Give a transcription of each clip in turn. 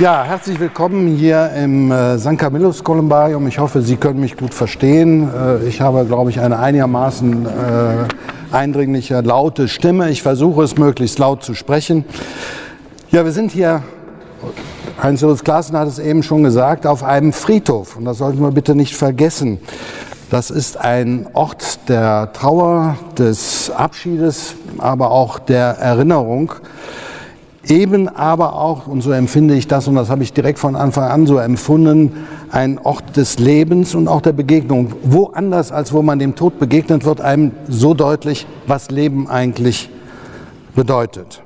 Ja, herzlich willkommen hier im äh, St. Camillus Kolumbarium. Ich hoffe, Sie können mich gut verstehen. Äh, ich habe, glaube ich, eine einigermaßen äh, eindringliche, laute Stimme. Ich versuche es möglichst laut zu sprechen. Ja, wir sind hier, Heinz-Jürgens Klaassen hat es eben schon gesagt, auf einem Friedhof. Und das sollten wir bitte nicht vergessen. Das ist ein Ort der Trauer, des Abschiedes, aber auch der Erinnerung eben aber auch, und so empfinde ich das, und das habe ich direkt von Anfang an so empfunden, ein Ort des Lebens und auch der Begegnung. Woanders, als wo man dem Tod begegnet, wird einem so deutlich, was Leben eigentlich bedeutet.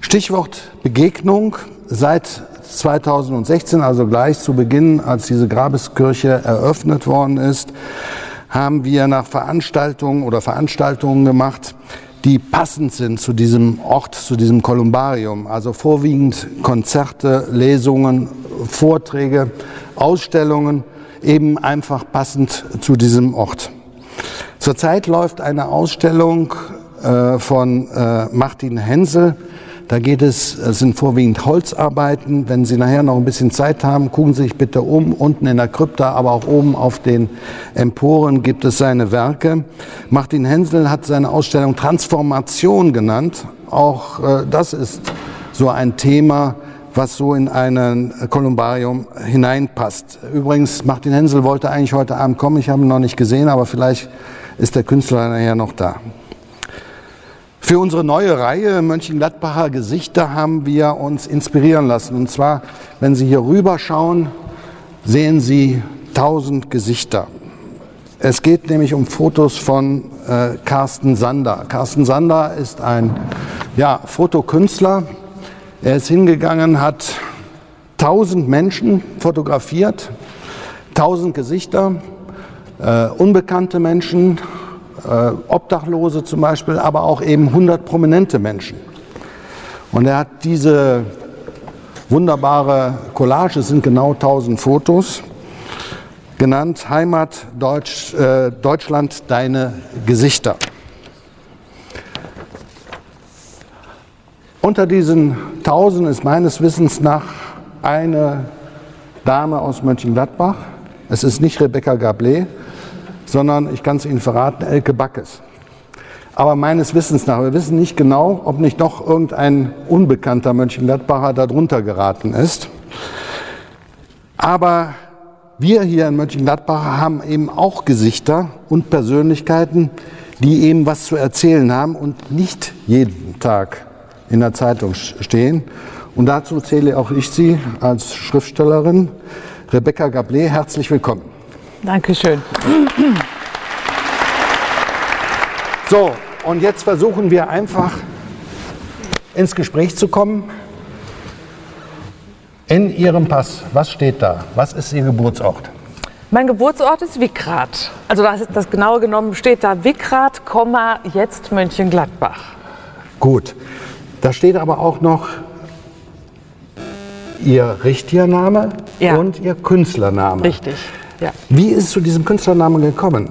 Stichwort Begegnung. Seit 2016, also gleich zu Beginn, als diese Grabeskirche eröffnet worden ist, haben wir nach Veranstaltungen oder Veranstaltungen gemacht, die passend sind zu diesem Ort, zu diesem Kolumbarium. Also vorwiegend Konzerte, Lesungen, Vorträge, Ausstellungen, eben einfach passend zu diesem Ort. Zurzeit läuft eine Ausstellung äh, von äh, Martin Hensel, da geht es, es sind vorwiegend Holzarbeiten. Wenn Sie nachher noch ein bisschen Zeit haben, gucken Sie sich bitte um. Unten in der Krypta, aber auch oben auf den Emporen gibt es seine Werke. Martin Hensel hat seine Ausstellung Transformation genannt. Auch äh, das ist so ein Thema, was so in ein Kolumbarium hineinpasst. Übrigens, Martin Hensel wollte eigentlich heute Abend kommen. Ich habe ihn noch nicht gesehen, aber vielleicht ist der Künstler nachher noch da. Für unsere neue Reihe Mönchengladbacher Gesichter haben wir uns inspirieren lassen. Und zwar, wenn Sie hier rüber schauen, sehen Sie tausend Gesichter. Es geht nämlich um Fotos von äh, Carsten Sander. Carsten Sander ist ein ja, Fotokünstler. Er ist hingegangen, hat tausend Menschen fotografiert, tausend Gesichter, äh, unbekannte Menschen, Obdachlose zum Beispiel, aber auch eben 100 prominente Menschen. Und er hat diese wunderbare Collage, es sind genau 1000 Fotos, genannt Heimat Deutsch, äh, Deutschland, deine Gesichter. Unter diesen 1000 ist meines Wissens nach eine Dame aus Mönchengladbach. Es ist nicht Rebecca Gablé, sondern ich kann es Ihnen verraten, Elke Backes. Aber meines Wissens nach, wir wissen nicht genau, ob nicht doch irgendein unbekannter Mönchengladbacher darunter geraten ist. Aber wir hier in Mönchengladbach haben eben auch Gesichter und Persönlichkeiten, die eben was zu erzählen haben und nicht jeden Tag in der Zeitung stehen. Und dazu zähle auch ich Sie als Schriftstellerin. Rebecca Gablé, herzlich willkommen. Dankeschön. So, und jetzt versuchen wir einfach ins Gespräch zu kommen. In Ihrem Pass, was steht da? Was ist Ihr Geburtsort? Mein Geburtsort ist Wickrath. Also das, ist das genaue genommen steht da Wickrath, jetzt Mönchengladbach. Gut. Da steht aber auch noch Ihr richtiger Name ja. und Ihr Künstlername. Richtig. Ja. Wie ist es zu diesem Künstlernamen gekommen?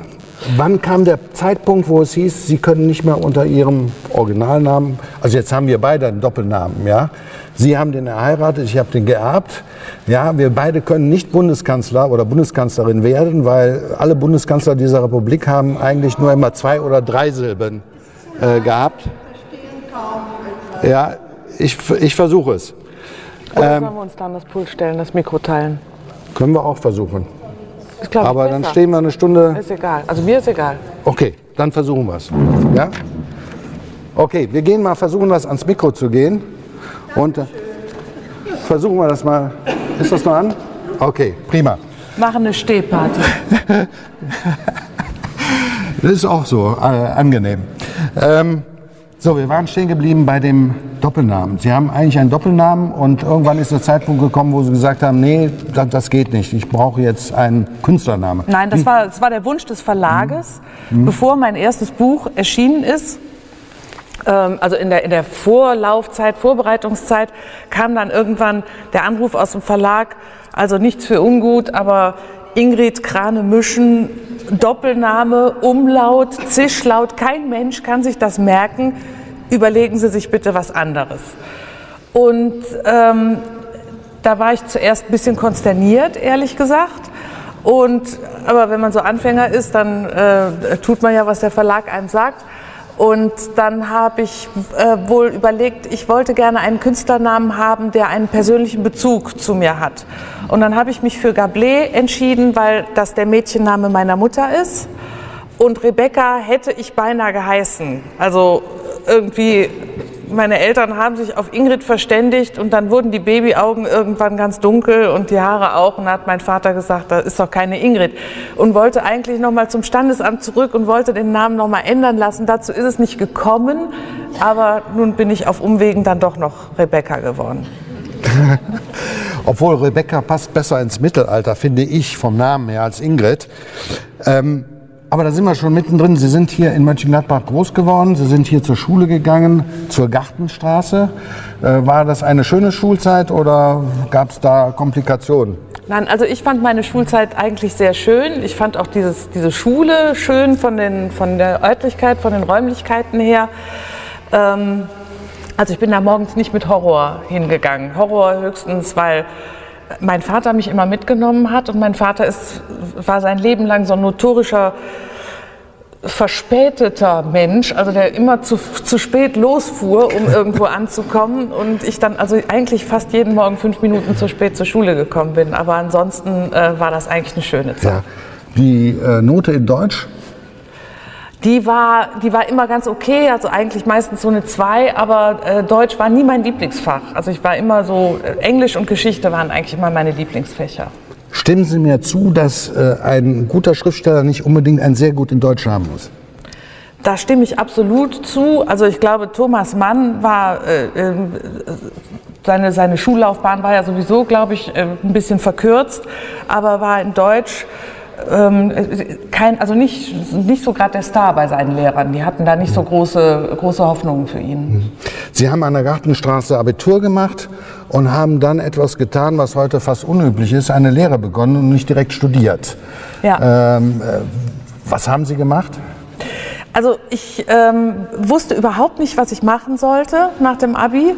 Wann kam der Zeitpunkt, wo es hieß, Sie können nicht mehr unter Ihrem Originalnamen, also jetzt haben wir beide einen Doppelnamen, ja? Sie haben den erheiratet, ich habe den geerbt. Ja, wir beide können nicht Bundeskanzler oder Bundeskanzlerin werden, weil alle Bundeskanzler dieser Republik haben eigentlich nur immer zwei oder drei Silben äh, gehabt. Ja, ich, ich versuche es. Oder ähm, sollen wir uns dann das Pult stellen, das Mikro teilen? Können wir auch versuchen. Ist, Aber dann stehen wir eine Stunde. Ist egal. Also mir ist egal. Okay, dann versuchen wir es. Ja? Okay, wir gehen mal versuchen, das ans Mikro zu gehen. Und äh, versuchen wir das mal. Ist das noch an? Okay, prima. Machen eine Stehparty. das ist auch so äh, angenehm. Ähm, so, wir waren stehen geblieben bei dem Doppelnamen. Sie haben eigentlich einen Doppelnamen und irgendwann ist der Zeitpunkt gekommen, wo Sie gesagt haben, nee, das, das geht nicht. Ich brauche jetzt einen Künstlernamen. Nein, das war, das war der Wunsch des Verlages, mhm. bevor mein erstes Buch erschienen ist. Ähm, also in der, in der Vorlaufzeit, Vorbereitungszeit kam dann irgendwann der Anruf aus dem Verlag, also nichts für ungut, aber Ingrid Krane Mischen, Doppelname, Umlaut, Zischlaut, kein Mensch kann sich das merken. Überlegen Sie sich bitte was anderes. Und ähm, da war ich zuerst ein bisschen konsterniert, ehrlich gesagt. Und, aber wenn man so Anfänger ist, dann äh, tut man ja, was der Verlag einem sagt. Und dann habe ich äh, wohl überlegt, ich wollte gerne einen Künstlernamen haben, der einen persönlichen Bezug zu mir hat. Und dann habe ich mich für Gablé entschieden, weil das der Mädchenname meiner Mutter ist. Und Rebecca hätte ich beinahe geheißen. Also irgendwie meine Eltern haben sich auf Ingrid verständigt und dann wurden die Babyaugen irgendwann ganz dunkel und die Haare auch. Und dann hat mein Vater gesagt, da ist doch keine Ingrid. Und wollte eigentlich nochmal zum Standesamt zurück und wollte den Namen nochmal ändern lassen. Dazu ist es nicht gekommen, aber nun bin ich auf Umwegen dann doch noch Rebecca geworden. Obwohl Rebecca passt besser ins Mittelalter, finde ich, vom Namen her als Ingrid. Ähm aber da sind wir schon mittendrin. Sie sind hier in Mönchengladbach groß geworden. Sie sind hier zur Schule gegangen, zur Gartenstraße. Äh, war das eine schöne Schulzeit oder gab es da Komplikationen? Nein, also ich fand meine Schulzeit eigentlich sehr schön. Ich fand auch dieses, diese Schule schön von, den, von der Örtlichkeit, von den Räumlichkeiten her. Ähm, also ich bin da morgens nicht mit Horror hingegangen. Horror höchstens, weil mein Vater mich immer mitgenommen hat und mein Vater ist, war sein Leben lang so ein notorischer verspäteter Mensch, also der immer zu, zu spät losfuhr, um irgendwo anzukommen und ich dann also eigentlich fast jeden Morgen fünf Minuten zu spät zur Schule gekommen bin. Aber ansonsten äh, war das eigentlich eine schöne Zeit. Ja. Die äh, Note in Deutsch die war, die war immer ganz okay, also eigentlich meistens so eine 2, aber äh, Deutsch war nie mein Lieblingsfach. Also ich war immer so, äh, Englisch und Geschichte waren eigentlich immer meine Lieblingsfächer. Stimmen Sie mir zu, dass äh, ein guter Schriftsteller nicht unbedingt ein sehr gut in Deutsch haben muss? Da stimme ich absolut zu. Also ich glaube, Thomas Mann war, äh, äh seine, seine Schullaufbahn war ja sowieso, glaube ich, äh, ein bisschen verkürzt, aber war in Deutsch ähm, kein, also nicht, nicht so gerade der Star bei seinen Lehrern. Die hatten da nicht so große, große Hoffnungen für ihn. Mhm. Sie haben an der Gartenstraße Abitur gemacht und haben dann etwas getan, was heute fast unüblich ist, eine Lehre begonnen und nicht direkt studiert. Ja. Ähm, äh, was haben Sie gemacht? Also ich ähm, wusste überhaupt nicht, was ich machen sollte nach dem Abi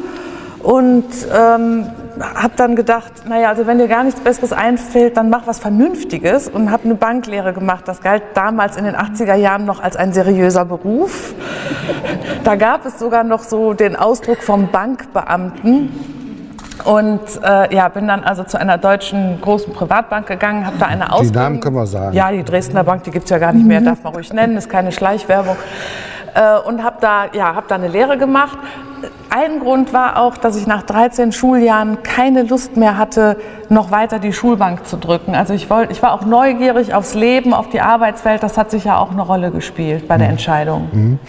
und ähm, habe dann gedacht, naja, also wenn dir gar nichts Besseres einfällt, dann mach was Vernünftiges und habe eine Banklehre gemacht. Das galt damals in den 80er Jahren noch als ein seriöser Beruf. Da gab es sogar noch so den Ausdruck vom Bankbeamten. Und äh, ja, bin dann also zu einer deutschen großen Privatbank gegangen, habe da eine Ausbildung. Die Namen können wir sagen. Ja, die Dresdner Bank, die gibt es ja gar nicht mehr, darf man ruhig nennen, ist keine Schleichwerbung. Äh, und habe da, ja, hab da eine Lehre gemacht. Ein Grund war auch, dass ich nach 13 Schuljahren keine Lust mehr hatte, noch weiter die Schulbank zu drücken. Also ich, wollt, ich war auch neugierig aufs Leben, auf die Arbeitswelt. Das hat sicher auch eine Rolle gespielt bei der mhm. Entscheidung. Mhm.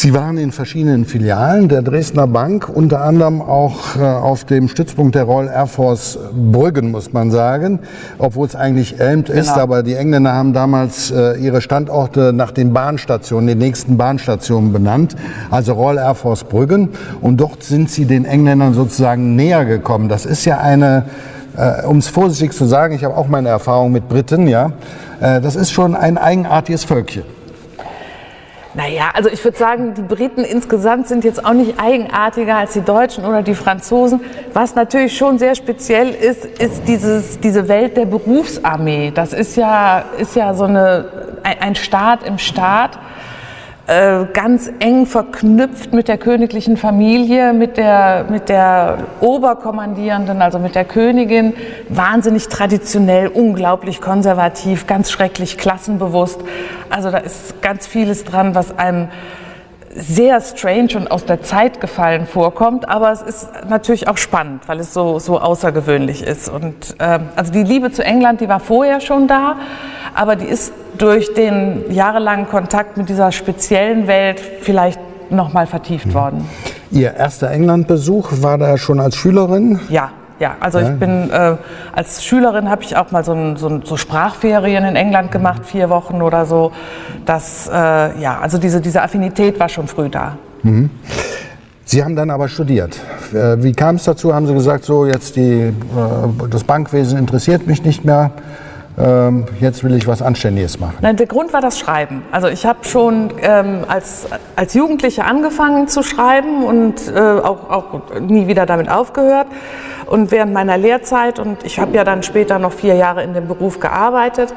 Sie waren in verschiedenen Filialen der Dresdner Bank, unter anderem auch äh, auf dem Stützpunkt der Royal Air Force Brüggen, muss man sagen, obwohl es eigentlich Elmt genau. ist. Aber die Engländer haben damals äh, ihre Standorte nach den Bahnstationen, den nächsten Bahnstationen benannt, also Royal Air Force Brüggen. Und dort sind sie den Engländern sozusagen näher gekommen. Das ist ja eine, äh, um es vorsichtig zu sagen, ich habe auch meine Erfahrung mit Briten, ja, äh, das ist schon ein eigenartiges Völkchen. Naja, also ich würde sagen, die Briten insgesamt sind jetzt auch nicht eigenartiger als die Deutschen oder die Franzosen. Was natürlich schon sehr speziell ist, ist dieses, diese Welt der Berufsarmee. Das ist ja, ist ja so eine, ein Staat im Staat. Äh, ganz eng verknüpft mit der königlichen Familie, mit der, mit der Oberkommandierenden, also mit der Königin, wahnsinnig traditionell, unglaublich konservativ, ganz schrecklich klassenbewusst. Also da ist ganz vieles dran, was einem sehr strange und aus der Zeit gefallen vorkommt, aber es ist natürlich auch spannend, weil es so, so außergewöhnlich ist. Und äh, also die Liebe zu England, die war vorher schon da, aber die ist durch den jahrelangen Kontakt mit dieser speziellen Welt vielleicht noch mal vertieft mhm. worden. Ihr erster Englandbesuch war da schon als Schülerin? Ja, ja, also ich bin äh, als Schülerin habe ich auch mal so, ein, so, so, Sprachferien in England gemacht, vier Wochen oder so. Das, äh, ja, also diese, diese Affinität war schon früh da. Mhm. Sie haben dann aber studiert. Äh, wie kam es dazu? Haben Sie gesagt, so jetzt die, äh, das Bankwesen interessiert mich nicht mehr? Ähm, jetzt will ich was Anständiges machen? Nein, der Grund war das Schreiben. Also ich habe schon ähm, als, als Jugendliche angefangen zu schreiben und äh, auch, auch nie wieder damit aufgehört. Und während meiner Lehrzeit, und ich habe ja dann später noch vier Jahre in dem Beruf gearbeitet,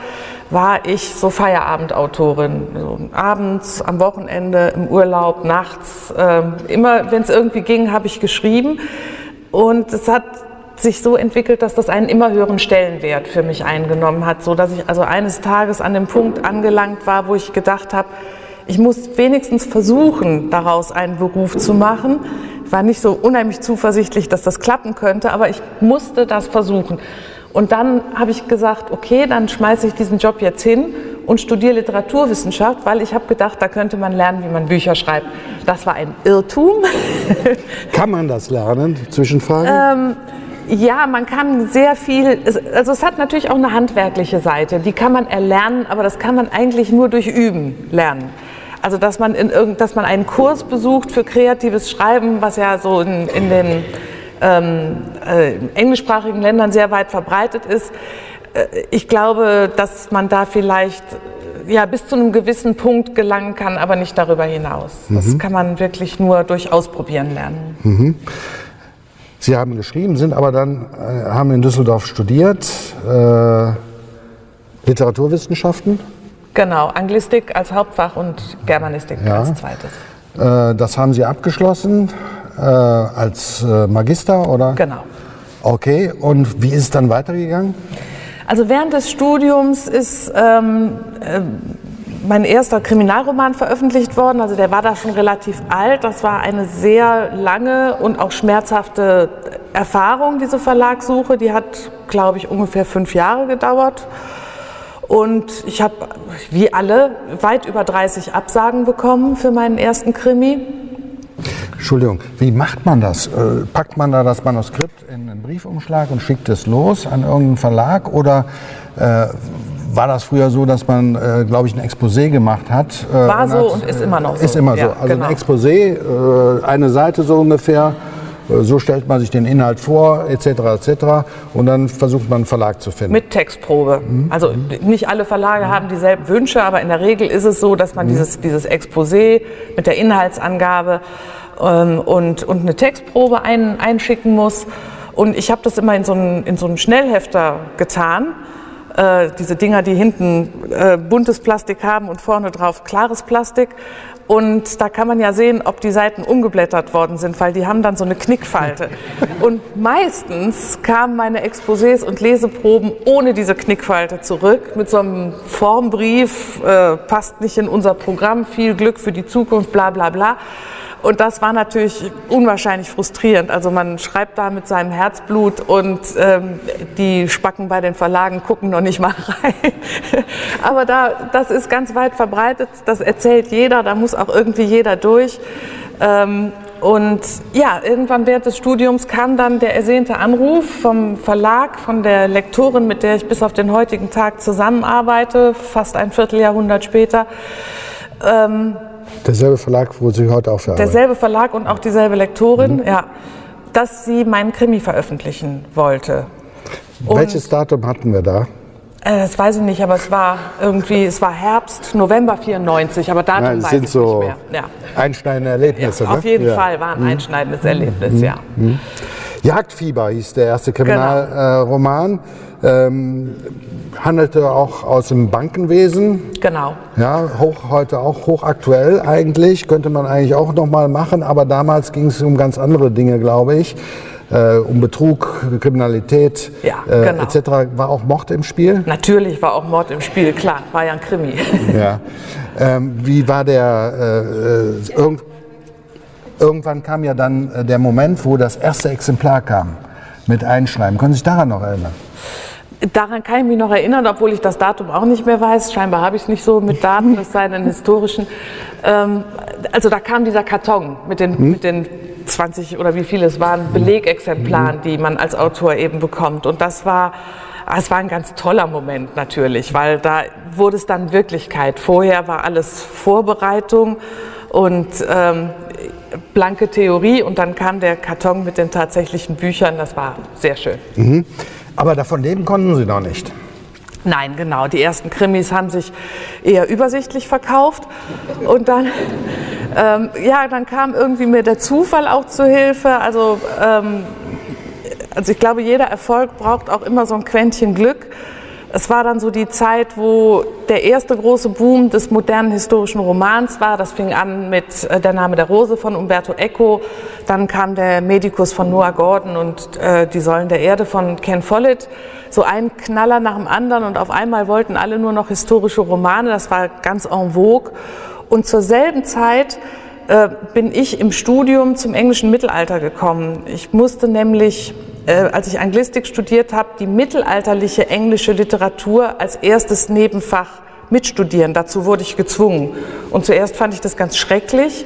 war ich so Feierabendautorin. So abends, am Wochenende, im Urlaub, nachts. Äh, immer, wenn es irgendwie ging, habe ich geschrieben. Und es hat sich so entwickelt, dass das einen immer höheren Stellenwert für mich eingenommen hat, so dass ich also eines Tages an dem Punkt angelangt war, wo ich gedacht habe, ich muss wenigstens versuchen, daraus einen Beruf zu machen. Ich war nicht so unheimlich zuversichtlich, dass das klappen könnte, aber ich musste das versuchen. Und dann habe ich gesagt, okay, dann schmeiße ich diesen Job jetzt hin und studiere Literaturwissenschaft, weil ich habe gedacht, da könnte man lernen, wie man Bücher schreibt. Das war ein Irrtum. Kann man das lernen? Zwischenfrage? Ähm, ja, man kann sehr viel, also es hat natürlich auch eine handwerkliche Seite, die kann man erlernen, aber das kann man eigentlich nur durch Üben lernen. Also dass man, in irgend, dass man einen Kurs besucht für kreatives Schreiben, was ja so in, in den ähm, äh, englischsprachigen Ländern sehr weit verbreitet ist. Äh, ich glaube, dass man da vielleicht ja, bis zu einem gewissen Punkt gelangen kann, aber nicht darüber hinaus. Mhm. Das kann man wirklich nur durch Ausprobieren lernen. Mhm. Sie haben geschrieben, sind aber dann, äh, haben in Düsseldorf studiert, äh, Literaturwissenschaften. Genau, Anglistik als Hauptfach und Germanistik ja. als zweites. Äh, das haben Sie abgeschlossen äh, als äh, Magister, oder? Genau. Okay, und wie ist es dann weitergegangen? Also während des Studiums ist ähm, äh, mein erster Kriminalroman veröffentlicht worden. Also der war da schon relativ alt. Das war eine sehr lange und auch schmerzhafte Erfahrung, diese Verlagssuche. Die hat, glaube ich, ungefähr fünf Jahre gedauert. Und ich habe, wie alle, weit über 30 Absagen bekommen für meinen ersten Krimi. Entschuldigung, wie macht man das? Äh, packt man da das Manuskript in einen Briefumschlag und schickt es los an irgendeinen Verlag oder äh, war das früher so, dass man, äh, glaube ich, ein Exposé gemacht hat. Äh, war so hat, und ist immer noch so. Ist immer ja, so. Also genau. ein Exposé, äh, eine Seite so ungefähr. Äh, so stellt man sich den Inhalt vor, etc. etc. Und dann versucht man einen Verlag zu finden. Mit Textprobe. Mhm. Also nicht alle Verlage mhm. haben dieselben Wünsche, aber in der Regel ist es so, dass man mhm. dieses, dieses Exposé mit der Inhaltsangabe ähm, und, und eine Textprobe ein, einschicken muss. Und ich habe das immer in so einen, in so einen Schnellhefter getan äh, diese Dinger, die hinten äh, buntes Plastik haben und vorne drauf klares Plastik. Und da kann man ja sehen, ob die Seiten umgeblättert worden sind, weil die haben dann so eine Knickfalte. Und meistens kamen meine Exposés und Leseproben ohne diese Knickfalte zurück, mit so einem Formbrief, äh, passt nicht in unser Programm, viel Glück für die Zukunft, bla bla bla. Und das war natürlich unwahrscheinlich frustrierend. Also man schreibt da mit seinem Herzblut und ähm, die Spacken bei den Verlagen gucken noch nicht mal rein. Aber da, das ist ganz weit verbreitet, das erzählt jeder, da muss auch irgendwie jeder durch. Ähm, und ja, irgendwann während des Studiums kam dann der ersehnte Anruf vom Verlag, von der Lektorin, mit der ich bis auf den heutigen Tag zusammenarbeite, fast ein Vierteljahrhundert später. Ähm, Derselbe Verlag, wo Sie heute auch für Derselbe Verlag und auch dieselbe Lektorin, mhm. ja, dass sie meinen Krimi veröffentlichen wollte. Und Welches Datum hatten wir da? Äh, das weiß ich nicht, aber es war irgendwie, es war Herbst, November 94, aber Datum Nein, weiß sind ich so nicht mehr. Ja. Einschneidende Erlebnisse. Ja, auf jeden ne? Fall war ein mhm. einschneidendes Erlebnis, mhm. ja. Mhm. Jagdfieber hieß der erste Kriminalroman. Genau. Ähm, handelte auch aus dem Bankenwesen. Genau. Ja, hoch, heute auch hochaktuell eigentlich, könnte man eigentlich auch nochmal machen, aber damals ging es um ganz andere Dinge, glaube ich. Äh, um Betrug, Kriminalität ja, äh, genau. etc. War auch Mord im Spiel? Natürlich war auch Mord im Spiel, klar, war ja ein Krimi. Ja. Ähm, wie war der, äh, äh irgend, irgendwann kam ja dann äh, der Moment, wo das erste Exemplar kam mit Einschreiben. Können Sie sich daran noch erinnern? Daran kann ich mich noch erinnern, obwohl ich das Datum auch nicht mehr weiß. Scheinbar habe ich es nicht so mit Daten, es sei denn historischen. Ähm, also da kam dieser Karton mit den, hm? mit den 20 oder wie viele es waren, Belegexemplaren, die man als Autor eben bekommt. Und das war, es war ein ganz toller Moment natürlich, weil da wurde es dann Wirklichkeit. Vorher war alles Vorbereitung und ähm, blanke Theorie und dann kam der Karton mit den tatsächlichen Büchern. Das war sehr schön. Mhm. Aber davon leben konnten Sie noch nicht. Nein, genau. Die ersten Krimis haben sich eher übersichtlich verkauft. Und dann, ähm, ja, dann kam irgendwie mir der Zufall auch zu Hilfe. Also, ähm, also ich glaube, jeder Erfolg braucht auch immer so ein Quäntchen Glück. Es war dann so die Zeit, wo der erste große Boom des modernen historischen Romans war. Das fing an mit äh, Der Name der Rose von Umberto Eco. Dann kam der Medikus von Noah Gordon und äh, Die Säulen der Erde von Ken Follett. So ein Knaller nach dem anderen und auf einmal wollten alle nur noch historische Romane. Das war ganz en vogue. Und zur selben Zeit äh, bin ich im Studium zum englischen Mittelalter gekommen. Ich musste nämlich äh, als ich Anglistik studiert habe, die mittelalterliche englische Literatur als erstes Nebenfach mitstudieren. Dazu wurde ich gezwungen. Und zuerst fand ich das ganz schrecklich.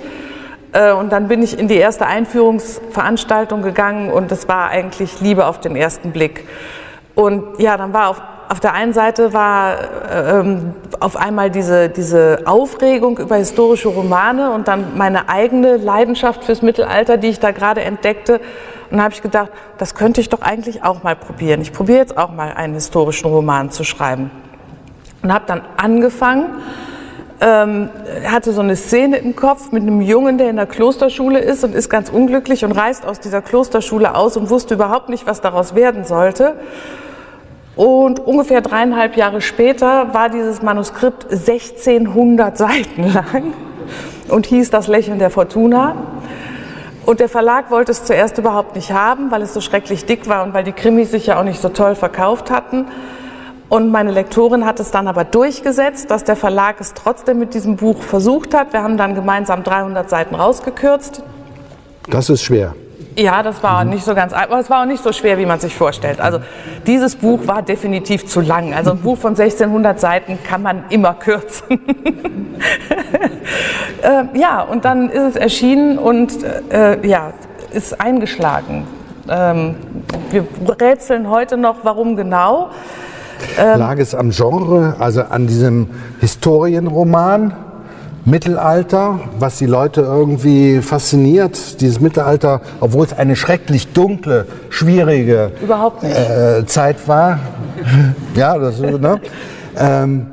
Äh, und dann bin ich in die erste Einführungsveranstaltung gegangen und es war eigentlich Liebe auf den ersten Blick. Und ja, dann war auf, auf der einen Seite war äh, ähm, auf einmal diese, diese Aufregung über historische Romane und dann meine eigene Leidenschaft fürs Mittelalter, die ich da gerade entdeckte. Und habe ich gedacht, das könnte ich doch eigentlich auch mal probieren. Ich probiere jetzt auch mal einen historischen Roman zu schreiben. Und habe dann angefangen, ähm, hatte so eine Szene im Kopf mit einem Jungen, der in der Klosterschule ist und ist ganz unglücklich und reist aus dieser Klosterschule aus und wusste überhaupt nicht, was daraus werden sollte. Und ungefähr dreieinhalb Jahre später war dieses Manuskript 1600 Seiten lang und hieß Das Lächeln der Fortuna. Und der Verlag wollte es zuerst überhaupt nicht haben, weil es so schrecklich dick war und weil die Krimis sich ja auch nicht so toll verkauft hatten. Und meine Lektorin hat es dann aber durchgesetzt, dass der Verlag es trotzdem mit diesem Buch versucht hat. Wir haben dann gemeinsam 300 Seiten rausgekürzt. Das ist schwer. Ja, das war mhm. nicht so ganz, aber es war auch nicht so schwer, wie man sich vorstellt. Also dieses Buch war definitiv zu lang. Also ein Buch von 1600 Seiten kann man immer kürzen. äh, ja, und dann ist es erschienen und äh, ja, ist eingeschlagen. Ähm, wir rätseln heute noch, warum genau. Ähm, Lag es am Genre, also an diesem Historienroman? Mittelalter, was die Leute irgendwie fasziniert, dieses Mittelalter, obwohl es eine schrecklich dunkle, schwierige äh, Zeit war. ja, das, ne? ähm,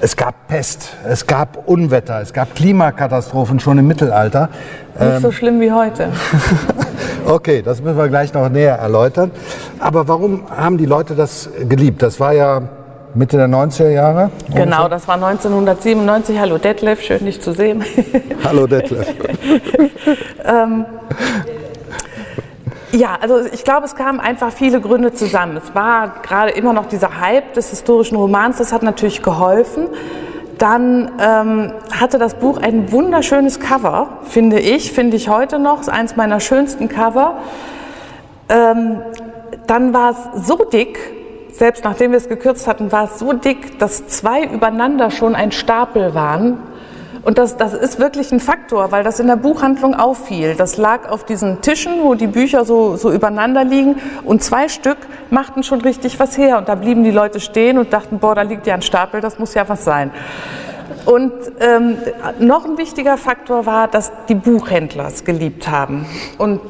es gab Pest, es gab Unwetter, es gab Klimakatastrophen schon im Mittelalter. Nicht ähm, so schlimm wie heute. okay, das müssen wir gleich noch näher erläutern. Aber warum haben die Leute das geliebt? Das war ja Mitte der 90er Jahre? Genau, das war 1997. Hallo Detlef, schön dich zu sehen. Hallo Detlef. ähm, ja, also ich glaube, es kamen einfach viele Gründe zusammen. Es war gerade immer noch dieser Hype des historischen Romans, das hat natürlich geholfen. Dann ähm, hatte das Buch ein wunderschönes Cover, finde ich, finde ich heute noch, ist eines meiner schönsten Cover. Ähm, dann war es so dick, selbst nachdem wir es gekürzt hatten, war es so dick, dass zwei übereinander schon ein Stapel waren. Und das, das ist wirklich ein Faktor, weil das in der Buchhandlung auffiel. Das lag auf diesen Tischen, wo die Bücher so, so übereinander liegen. Und zwei Stück machten schon richtig was her. Und da blieben die Leute stehen und dachten, boah, da liegt ja ein Stapel, das muss ja was sein. Und ähm, noch ein wichtiger Faktor war, dass die Buchhändler es geliebt haben. Und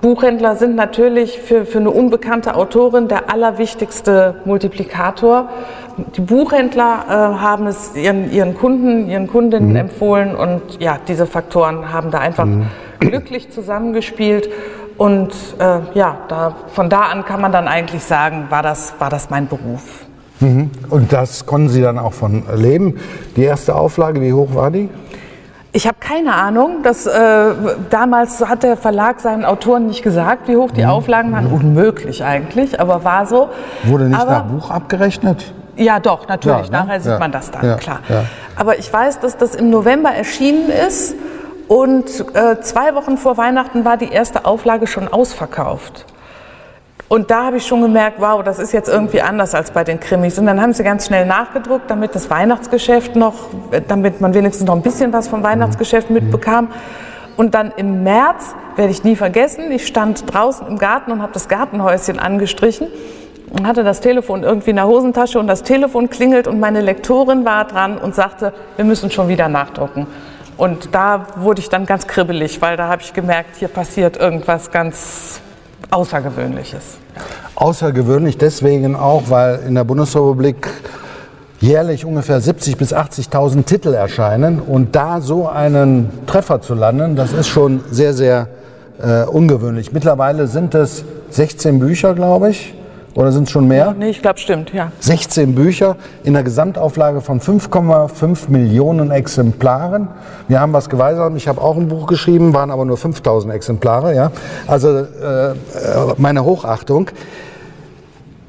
Buchhändler sind natürlich für, für eine unbekannte Autorin der allerwichtigste Multiplikator. Die Buchhändler äh, haben es ihren, ihren Kunden, ihren Kundinnen mhm. empfohlen und ja, diese Faktoren haben da einfach mhm. glücklich zusammengespielt. Und äh, ja, da, von da an kann man dann eigentlich sagen, war das, war das mein Beruf. Mhm. Und das konnten Sie dann auch von leben. Die erste Auflage, wie hoch war die? Ich habe keine Ahnung. Das, äh, damals hat der Verlag seinen Autoren nicht gesagt, wie hoch die mhm. Auflagen waren. Unmöglich eigentlich, aber war so. Wurde nicht aber, nach Buch abgerechnet? Ja, doch, natürlich. Ja, ne? Nachher sieht ja, man das dann, ja, klar. Aber ich weiß, dass das im November erschienen ist und äh, zwei Wochen vor Weihnachten war die erste Auflage schon ausverkauft. Und da habe ich schon gemerkt, wow, das ist jetzt irgendwie anders als bei den Krimis. Und dann haben sie ganz schnell nachgedruckt, damit das Weihnachtsgeschäft noch, damit man wenigstens noch ein bisschen was vom Weihnachtsgeschäft mhm. mitbekam. Und dann im März, werde ich nie vergessen, ich stand draußen im Garten und habe das Gartenhäuschen angestrichen und hatte das Telefon irgendwie in der Hosentasche und das Telefon klingelt und meine Lektorin war dran und sagte, wir müssen schon wieder nachdrucken. Und da wurde ich dann ganz kribbelig, weil da habe ich gemerkt, hier passiert irgendwas ganz Außergewöhnliches. Außergewöhnlich deswegen auch, weil in der Bundesrepublik jährlich ungefähr 70.000 bis 80.000 Titel erscheinen und da so einen Treffer zu landen, das ist schon sehr, sehr äh, ungewöhnlich. Mittlerweile sind es 16 Bücher, glaube ich. Oder sind es schon mehr? Nee, ich glaube, stimmt, ja. 16 Bücher in der Gesamtauflage von 5,5 Millionen Exemplaren. Wir haben was geweisert. Ich habe auch ein Buch geschrieben, waren aber nur 5000 Exemplare. Ja? Also äh, meine Hochachtung.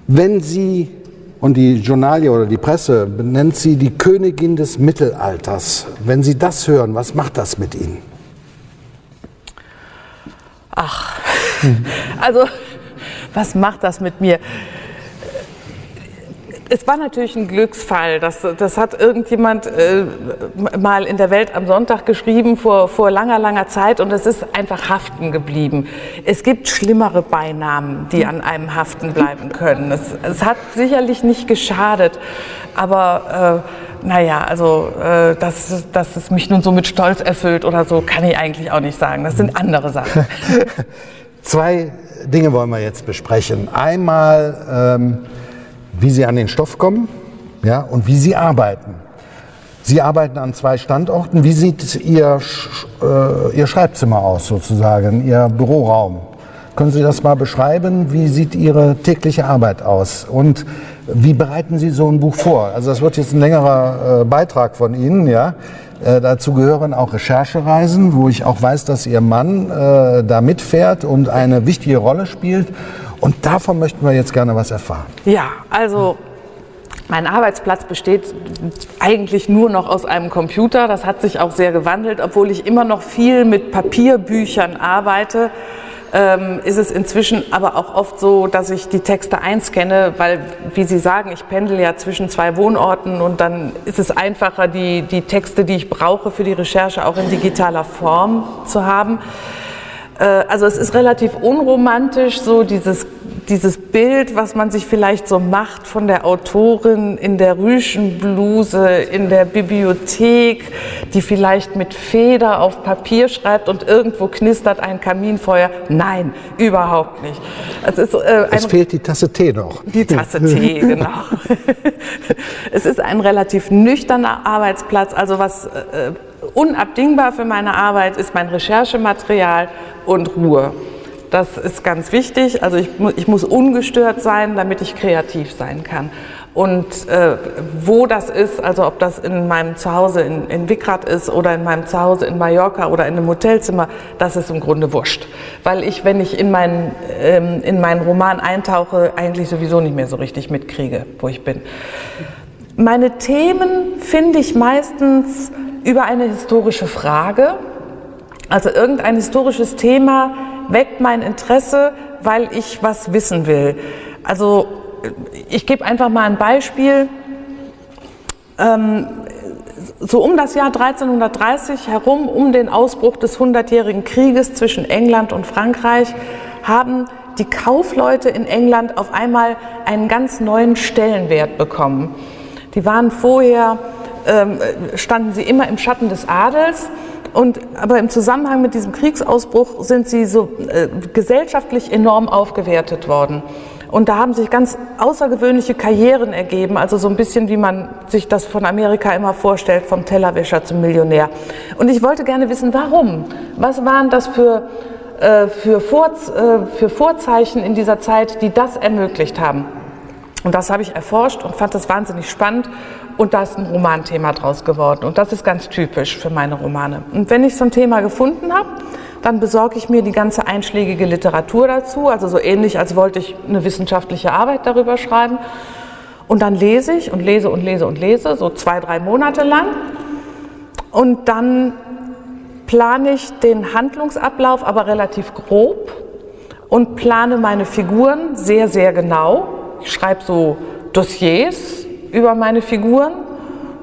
Wenn Sie, und die Journalie oder die Presse benennt Sie die Königin des Mittelalters, wenn Sie das hören, was macht das mit Ihnen? Ach, also was macht das mit mir? Es war natürlich ein Glücksfall. Das, das hat irgendjemand äh, mal in der Welt am Sonntag geschrieben vor, vor langer, langer Zeit und es ist einfach haften geblieben. Es gibt schlimmere Beinamen, die an einem haften bleiben können. Es, es hat sicherlich nicht geschadet, aber äh, naja, also äh, dass, dass es mich nun so mit Stolz erfüllt oder so, kann ich eigentlich auch nicht sagen. Das sind andere Sachen. Zwei Dinge wollen wir jetzt besprechen. Einmal, ähm, wie Sie an den Stoff kommen ja, und wie Sie arbeiten. Sie arbeiten an zwei Standorten. Wie sieht Ihr, äh, Ihr Schreibzimmer aus sozusagen, Ihr Büroraum? Können Sie das mal beschreiben? Wie sieht Ihre tägliche Arbeit aus? Und wie bereiten Sie so ein Buch vor? Also das wird jetzt ein längerer äh, Beitrag von Ihnen, ja. Äh, dazu gehören auch Recherchereisen, wo ich auch weiß, dass Ihr Mann äh, da mitfährt und eine wichtige Rolle spielt. Und davon möchten wir jetzt gerne was erfahren. Ja, also mein Arbeitsplatz besteht eigentlich nur noch aus einem Computer. Das hat sich auch sehr gewandelt, obwohl ich immer noch viel mit Papierbüchern arbeite ähm, ist es inzwischen aber auch oft so, dass ich die Texte einscanne, weil, wie Sie sagen, ich pendel ja zwischen zwei Wohnorten und dann ist es einfacher, die, die Texte, die ich brauche für die Recherche, auch in digitaler Form zu haben. Äh, also es ist relativ unromantisch, so dieses dieses Bild, was man sich vielleicht so macht von der Autorin in der Rüschenbluse, in der Bibliothek, die vielleicht mit Feder auf Papier schreibt und irgendwo knistert ein Kaminfeuer. Nein, überhaupt nicht. Es, ist, äh, es fehlt die Tasse Tee noch. Die Tasse Tee, genau. es ist ein relativ nüchterner Arbeitsplatz, also was äh, unabdingbar für meine Arbeit ist mein Recherchematerial und Ruhe. Das ist ganz wichtig. Also ich, ich muss ungestört sein, damit ich kreativ sein kann. Und äh, wo das ist, also ob das in meinem Zuhause in, in Wickrad ist oder in meinem Zuhause in Mallorca oder in einem Hotelzimmer, das ist im Grunde wurscht. Weil ich, wenn ich in meinen, ähm, in meinen Roman eintauche, eigentlich sowieso nicht mehr so richtig mitkriege, wo ich bin. Meine Themen finde ich meistens über eine historische Frage, also irgendein historisches Thema, weckt mein Interesse, weil ich was wissen will. Also ich gebe einfach mal ein Beispiel. Ähm, so um das Jahr 1330 herum, um den Ausbruch des Hundertjährigen Krieges zwischen England und Frankreich, haben die Kaufleute in England auf einmal einen ganz neuen Stellenwert bekommen. Die waren vorher, ähm, standen sie immer im Schatten des Adels und, aber im Zusammenhang mit diesem Kriegsausbruch sind sie so äh, gesellschaftlich enorm aufgewertet worden. Und da haben sich ganz außergewöhnliche Karrieren ergeben, also so ein bisschen wie man sich das von Amerika immer vorstellt, vom Tellerwäscher zum Millionär. Und ich wollte gerne wissen, warum? Was waren das für, äh, für, Vor, äh, für Vorzeichen in dieser Zeit, die das ermöglicht haben? Und das habe ich erforscht und fand das wahnsinnig spannend und da ist ein Romanthema draus geworden. Und das ist ganz typisch für meine Romane. Und wenn ich so ein Thema gefunden habe, dann besorge ich mir die ganze einschlägige Literatur dazu, also so ähnlich, als wollte ich eine wissenschaftliche Arbeit darüber schreiben. Und dann lese ich und lese und lese und lese, so zwei, drei Monate lang. Und dann plane ich den Handlungsablauf aber relativ grob und plane meine Figuren sehr, sehr genau. Ich schreibe so Dossiers, über meine Figuren.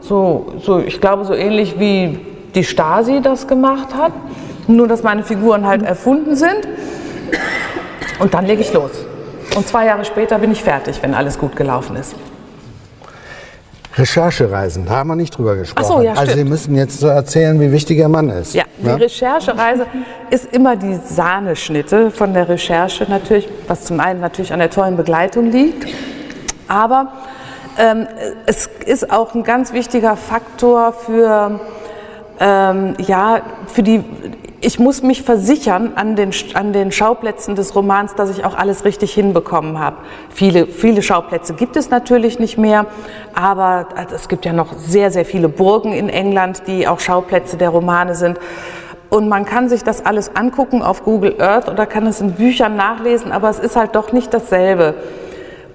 So, so, ich glaube, so ähnlich wie die Stasi das gemacht hat. Nur, dass meine Figuren halt erfunden sind. Und dann lege ich los. Und zwei Jahre später bin ich fertig, wenn alles gut gelaufen ist. Recherchereisen, da haben wir nicht drüber gesprochen. Ach so, ja, also Sie müssen jetzt so erzählen, wie wichtig Ihr Mann ist. Ja, die ja? Recherchereise ist immer die Sahneschnitte von der Recherche natürlich, was zum einen natürlich an der tollen Begleitung liegt, aber es ist auch ein ganz wichtiger Faktor für, ähm, ja, für die, ich muss mich versichern an den, an den Schauplätzen des Romans, dass ich auch alles richtig hinbekommen habe. Viele, viele Schauplätze gibt es natürlich nicht mehr, aber es gibt ja noch sehr, sehr viele Burgen in England, die auch Schauplätze der Romane sind. Und man kann sich das alles angucken auf Google Earth oder kann es in Büchern nachlesen, aber es ist halt doch nicht dasselbe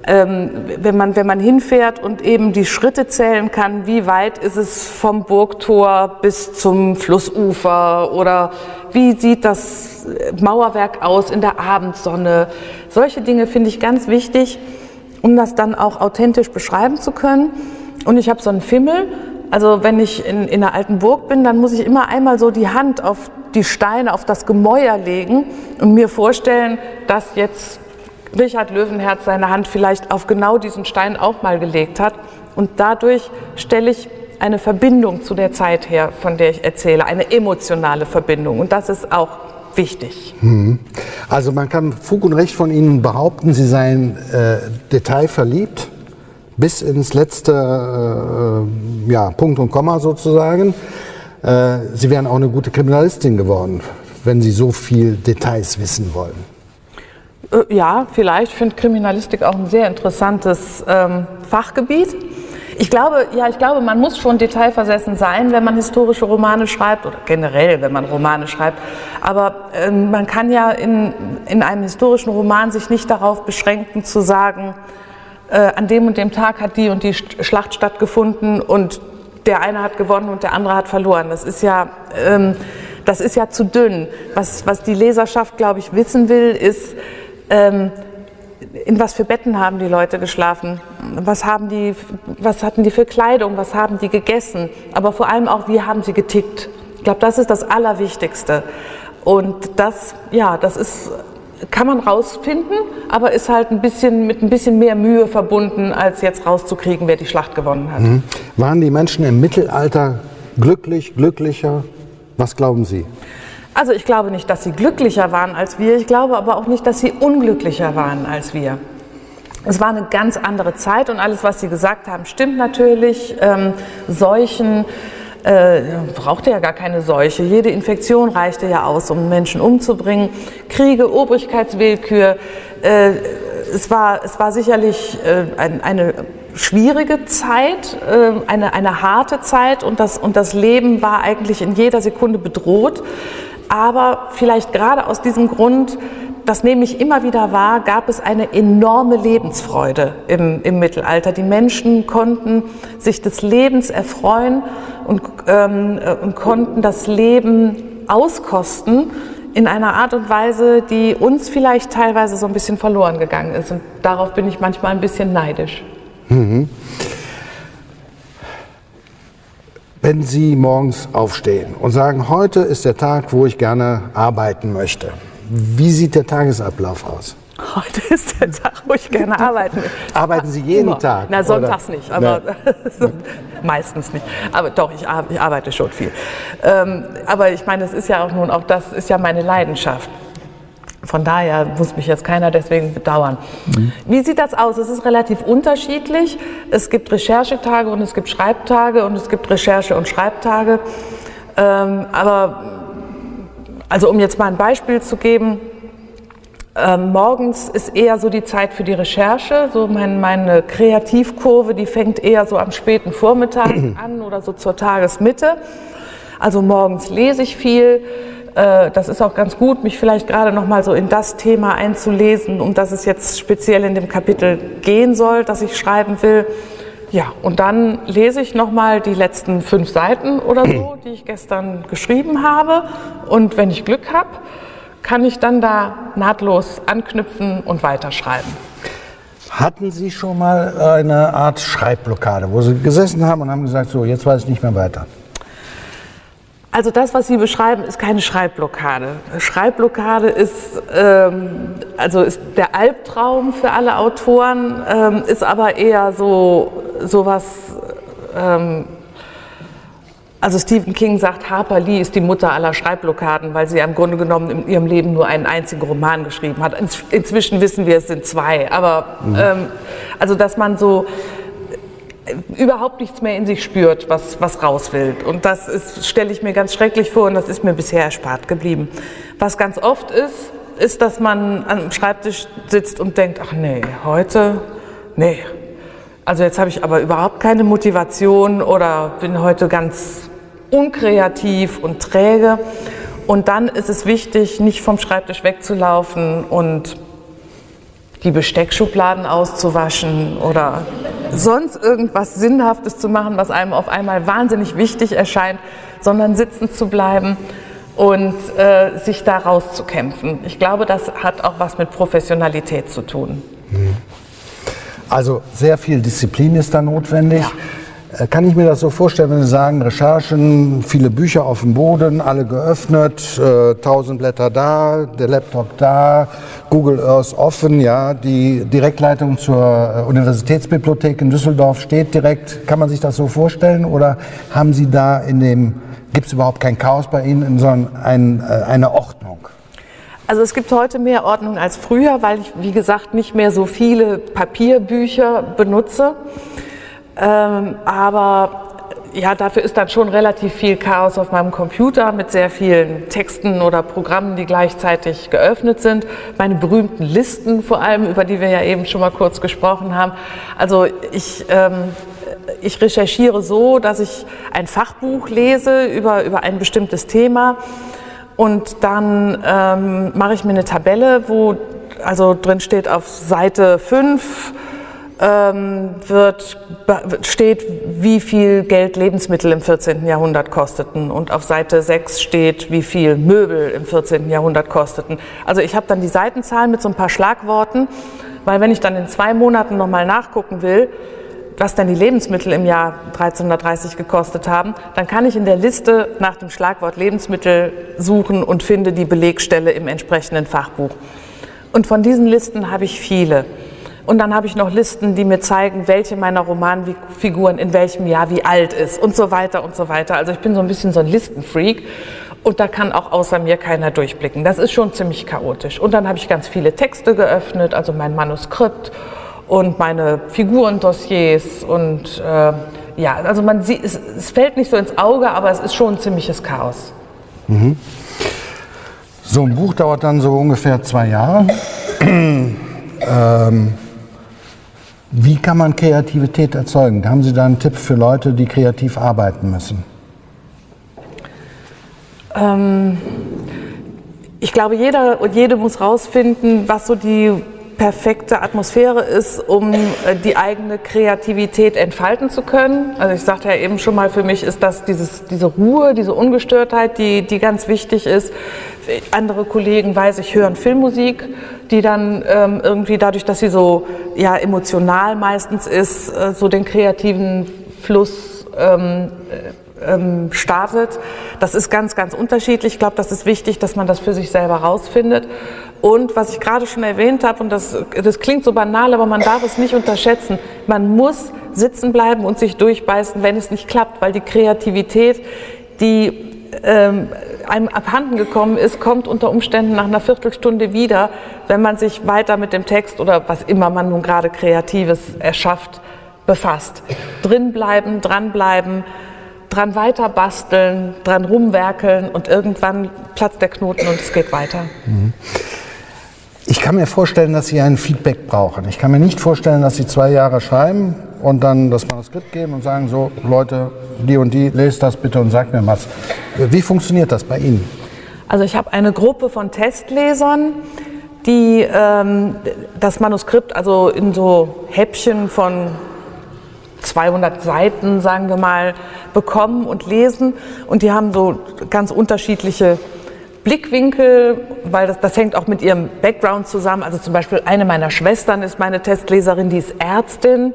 ähm, wenn, man, wenn man hinfährt und eben die Schritte zählen kann, wie weit ist es vom Burgtor bis zum Flussufer oder wie sieht das Mauerwerk aus in der Abendsonne. Solche Dinge finde ich ganz wichtig, um das dann auch authentisch beschreiben zu können. Und ich habe so einen Fimmel, also wenn ich in, in einer alten Burg bin, dann muss ich immer einmal so die Hand auf die Steine, auf das Gemäuer legen und mir vorstellen, dass jetzt Richard Löwenherz seine Hand vielleicht auf genau diesen Stein auch mal gelegt hat. Und dadurch stelle ich eine Verbindung zu der Zeit her, von der ich erzähle, eine emotionale Verbindung. Und das ist auch wichtig. Mhm. Also man kann Fug und Recht von Ihnen behaupten, Sie seien äh, detailverliebt, bis ins letzte äh, ja, Punkt und Komma sozusagen. Äh, Sie wären auch eine gute Kriminalistin geworden, wenn Sie so viel Details wissen wollen. Äh, ja, vielleicht. Ich finde Kriminalistik auch ein sehr interessantes ähm, Fachgebiet. Ich glaube, ja, ich glaube, man muss schon detailversessen sein, wenn man historische Romane schreibt oder generell, wenn man Romane schreibt. Aber ähm, man kann ja in, in einem historischen Roman sich nicht darauf beschränken zu sagen, äh, an dem und dem Tag hat die und die Schlacht stattgefunden und der eine hat gewonnen und der andere hat verloren. Das ist ja, ähm, das ist ja zu dünn. Was, was die Leserschaft, glaube ich, wissen will, ist, ähm, in was für Betten haben die Leute geschlafen? Was, haben die, was hatten die für Kleidung? Was haben die gegessen? Aber vor allem auch, wie haben sie getickt? Ich glaube, das ist das Allerwichtigste. Und das, ja, das ist, kann man rausfinden, aber ist halt ein bisschen mit ein bisschen mehr Mühe verbunden, als jetzt rauszukriegen, wer die Schlacht gewonnen hat. Mhm. Waren die Menschen im Mittelalter glücklich, glücklicher? Was glauben Sie? Also ich glaube nicht, dass sie glücklicher waren als wir. Ich glaube aber auch nicht, dass sie unglücklicher waren als wir. Es war eine ganz andere Zeit und alles, was Sie gesagt haben, stimmt natürlich. Ähm, Seuchen äh, brauchte ja gar keine Seuche. Jede Infektion reichte ja aus, um Menschen umzubringen. Kriege, Obrigkeitswillkür. Äh, es, war, es war sicherlich äh, ein, eine schwierige Zeit, äh, eine, eine harte Zeit und das, und das Leben war eigentlich in jeder Sekunde bedroht. Aber vielleicht gerade aus diesem Grund, das nehme ich immer wieder wahr, gab es eine enorme Lebensfreude im, im Mittelalter. Die Menschen konnten sich des Lebens erfreuen und, ähm, und konnten das Leben auskosten in einer Art und Weise, die uns vielleicht teilweise so ein bisschen verloren gegangen ist. Und darauf bin ich manchmal ein bisschen neidisch. Mhm. Wenn Sie morgens aufstehen und sagen, heute ist der Tag, wo ich gerne arbeiten möchte, wie sieht der Tagesablauf aus? Heute ist der Tag, wo ich gerne arbeiten will. Arbeiten Sie jeden Immer. Tag? Na, sonntags oder? nicht, aber meistens nicht. Aber doch, ich, ich arbeite schon viel. Ähm, aber ich meine, es ist ja auch nun auch das ist ja meine Leidenschaft. Von daher muss mich jetzt keiner deswegen bedauern. Mhm. Wie sieht das aus? Es ist relativ unterschiedlich. Es gibt Recherchetage und es gibt Schreibtage und es gibt Recherche- und Schreibtage. Ähm, aber, also um jetzt mal ein Beispiel zu geben, ähm, morgens ist eher so die Zeit für die Recherche. So mein, meine Kreativkurve, die fängt eher so am späten Vormittag an oder so zur Tagesmitte. Also morgens lese ich viel das ist auch ganz gut, mich vielleicht gerade noch mal so in das Thema einzulesen, um das es jetzt speziell in dem Kapitel gehen soll, das ich schreiben will. Ja, und dann lese ich noch mal die letzten fünf Seiten oder so, die ich gestern geschrieben habe. Und wenn ich Glück habe, kann ich dann da nahtlos anknüpfen und weiterschreiben. Hatten Sie schon mal eine Art Schreibblockade, wo Sie gesessen haben und haben gesagt, so, jetzt weiß ich nicht mehr weiter? Also das, was Sie beschreiben, ist keine Schreibblockade. Schreibblockade ist, ähm, also ist der Albtraum für alle Autoren, ähm, ist aber eher so sowas. Ähm, also Stephen King sagt, Harper Lee ist die Mutter aller Schreibblockaden, weil sie im Grunde genommen in ihrem Leben nur einen einzigen Roman geschrieben hat. Inzwischen wissen wir, es sind zwei. Aber mhm. ähm, also dass man so überhaupt nichts mehr in sich spürt, was, was raus will. Und das stelle ich mir ganz schrecklich vor und das ist mir bisher erspart geblieben. Was ganz oft ist, ist, dass man am Schreibtisch sitzt und denkt, ach nee, heute, nee. Also jetzt habe ich aber überhaupt keine Motivation oder bin heute ganz unkreativ und träge. Und dann ist es wichtig, nicht vom Schreibtisch wegzulaufen und die Besteckschubladen auszuwaschen oder sonst irgendwas Sinnhaftes zu machen, was einem auf einmal wahnsinnig wichtig erscheint, sondern sitzen zu bleiben und äh, sich da rauszukämpfen. Ich glaube, das hat auch was mit Professionalität zu tun. Also sehr viel Disziplin ist da notwendig. Ja. Äh, kann ich mir das so vorstellen, wenn Sie sagen, Recherchen, viele Bücher auf dem Boden, alle geöffnet, äh, tausend Blätter da, der Laptop da, Google Earth offen, ja, die Direktleitung zur äh, Universitätsbibliothek in Düsseldorf steht direkt. Kann man sich das so vorstellen oder haben Sie da in dem, gibt es überhaupt kein Chaos bei Ihnen, sondern ein, eine Ordnung? Also es gibt heute mehr Ordnung als früher, weil ich, wie gesagt, nicht mehr so viele Papierbücher benutze. Ähm, aber ja, dafür ist dann schon relativ viel Chaos auf meinem Computer mit sehr vielen Texten oder Programmen, die gleichzeitig geöffnet sind. Meine berühmten Listen vor allem, über die wir ja eben schon mal kurz gesprochen haben. Also ich, ähm, ich recherchiere so, dass ich ein Fachbuch lese über, über ein bestimmtes Thema und dann ähm, mache ich mir eine Tabelle, wo also drin steht auf Seite 5 ähm, wird, steht, wie viel Geld Lebensmittel im 14. Jahrhundert kosteten. Und auf Seite 6 steht, wie viel Möbel im 14. Jahrhundert kosteten. Also ich habe dann die Seitenzahlen mit so ein paar Schlagworten, weil wenn ich dann in zwei Monaten nochmal nachgucken will, was denn die Lebensmittel im Jahr 1330 gekostet haben, dann kann ich in der Liste nach dem Schlagwort Lebensmittel suchen und finde die Belegstelle im entsprechenden Fachbuch. Und von diesen Listen habe ich viele. Und dann habe ich noch Listen, die mir zeigen, welche meiner Romanfiguren in welchem Jahr wie alt ist und so weiter und so weiter. Also ich bin so ein bisschen so ein Listenfreak und da kann auch außer mir keiner durchblicken. Das ist schon ziemlich chaotisch. Und dann habe ich ganz viele Texte geöffnet, also mein Manuskript und meine Figurendossiers und äh, ja, also man sieht, es, es, fällt nicht so ins Auge, aber es ist schon ein ziemliches Chaos. Mhm. So ein Buch dauert dann so ungefähr zwei Jahre. ähm, wie kann man Kreativität erzeugen? Haben Sie da einen Tipp für Leute, die kreativ arbeiten müssen? Ähm, ich glaube, jeder und jede muss rausfinden, was so die perfekte Atmosphäre ist, um äh, die eigene Kreativität entfalten zu können. Also ich sagte ja eben schon mal, für mich ist das dieses, diese Ruhe, diese Ungestörtheit, die, die ganz wichtig ist. Andere Kollegen weiß ich hören Filmmusik, die dann ähm, irgendwie dadurch, dass sie so ja, emotional meistens ist, äh, so den kreativen Fluss ähm, äh, ähm, startet. Das ist ganz, ganz unterschiedlich. Ich glaube, das ist wichtig, dass man das für sich selber rausfindet. Und was ich gerade schon erwähnt habe, und das, das klingt so banal, aber man darf es nicht unterschätzen, man muss sitzen bleiben und sich durchbeißen, wenn es nicht klappt, weil die Kreativität, die ähm, einem abhanden gekommen ist, kommt unter Umständen nach einer Viertelstunde wieder, wenn man sich weiter mit dem Text oder was immer man nun gerade Kreatives erschafft, befasst. Drinbleiben, dranbleiben, dran weiter basteln, dran rumwerkeln und irgendwann platzt der Knoten und es geht weiter. Mhm. Ich kann mir vorstellen, dass Sie ein Feedback brauchen. Ich kann mir nicht vorstellen, dass Sie zwei Jahre schreiben und dann das Manuskript geben und sagen, so Leute, die und die, lest das bitte und sagt mir was. Wie funktioniert das bei Ihnen? Also ich habe eine Gruppe von Testlesern, die ähm, das Manuskript also in so Häppchen von 200 Seiten, sagen wir mal, bekommen und lesen. Und die haben so ganz unterschiedliche Blickwinkel, weil das, das hängt auch mit ihrem Background zusammen. Also zum Beispiel eine meiner Schwestern ist meine Testleserin, die ist Ärztin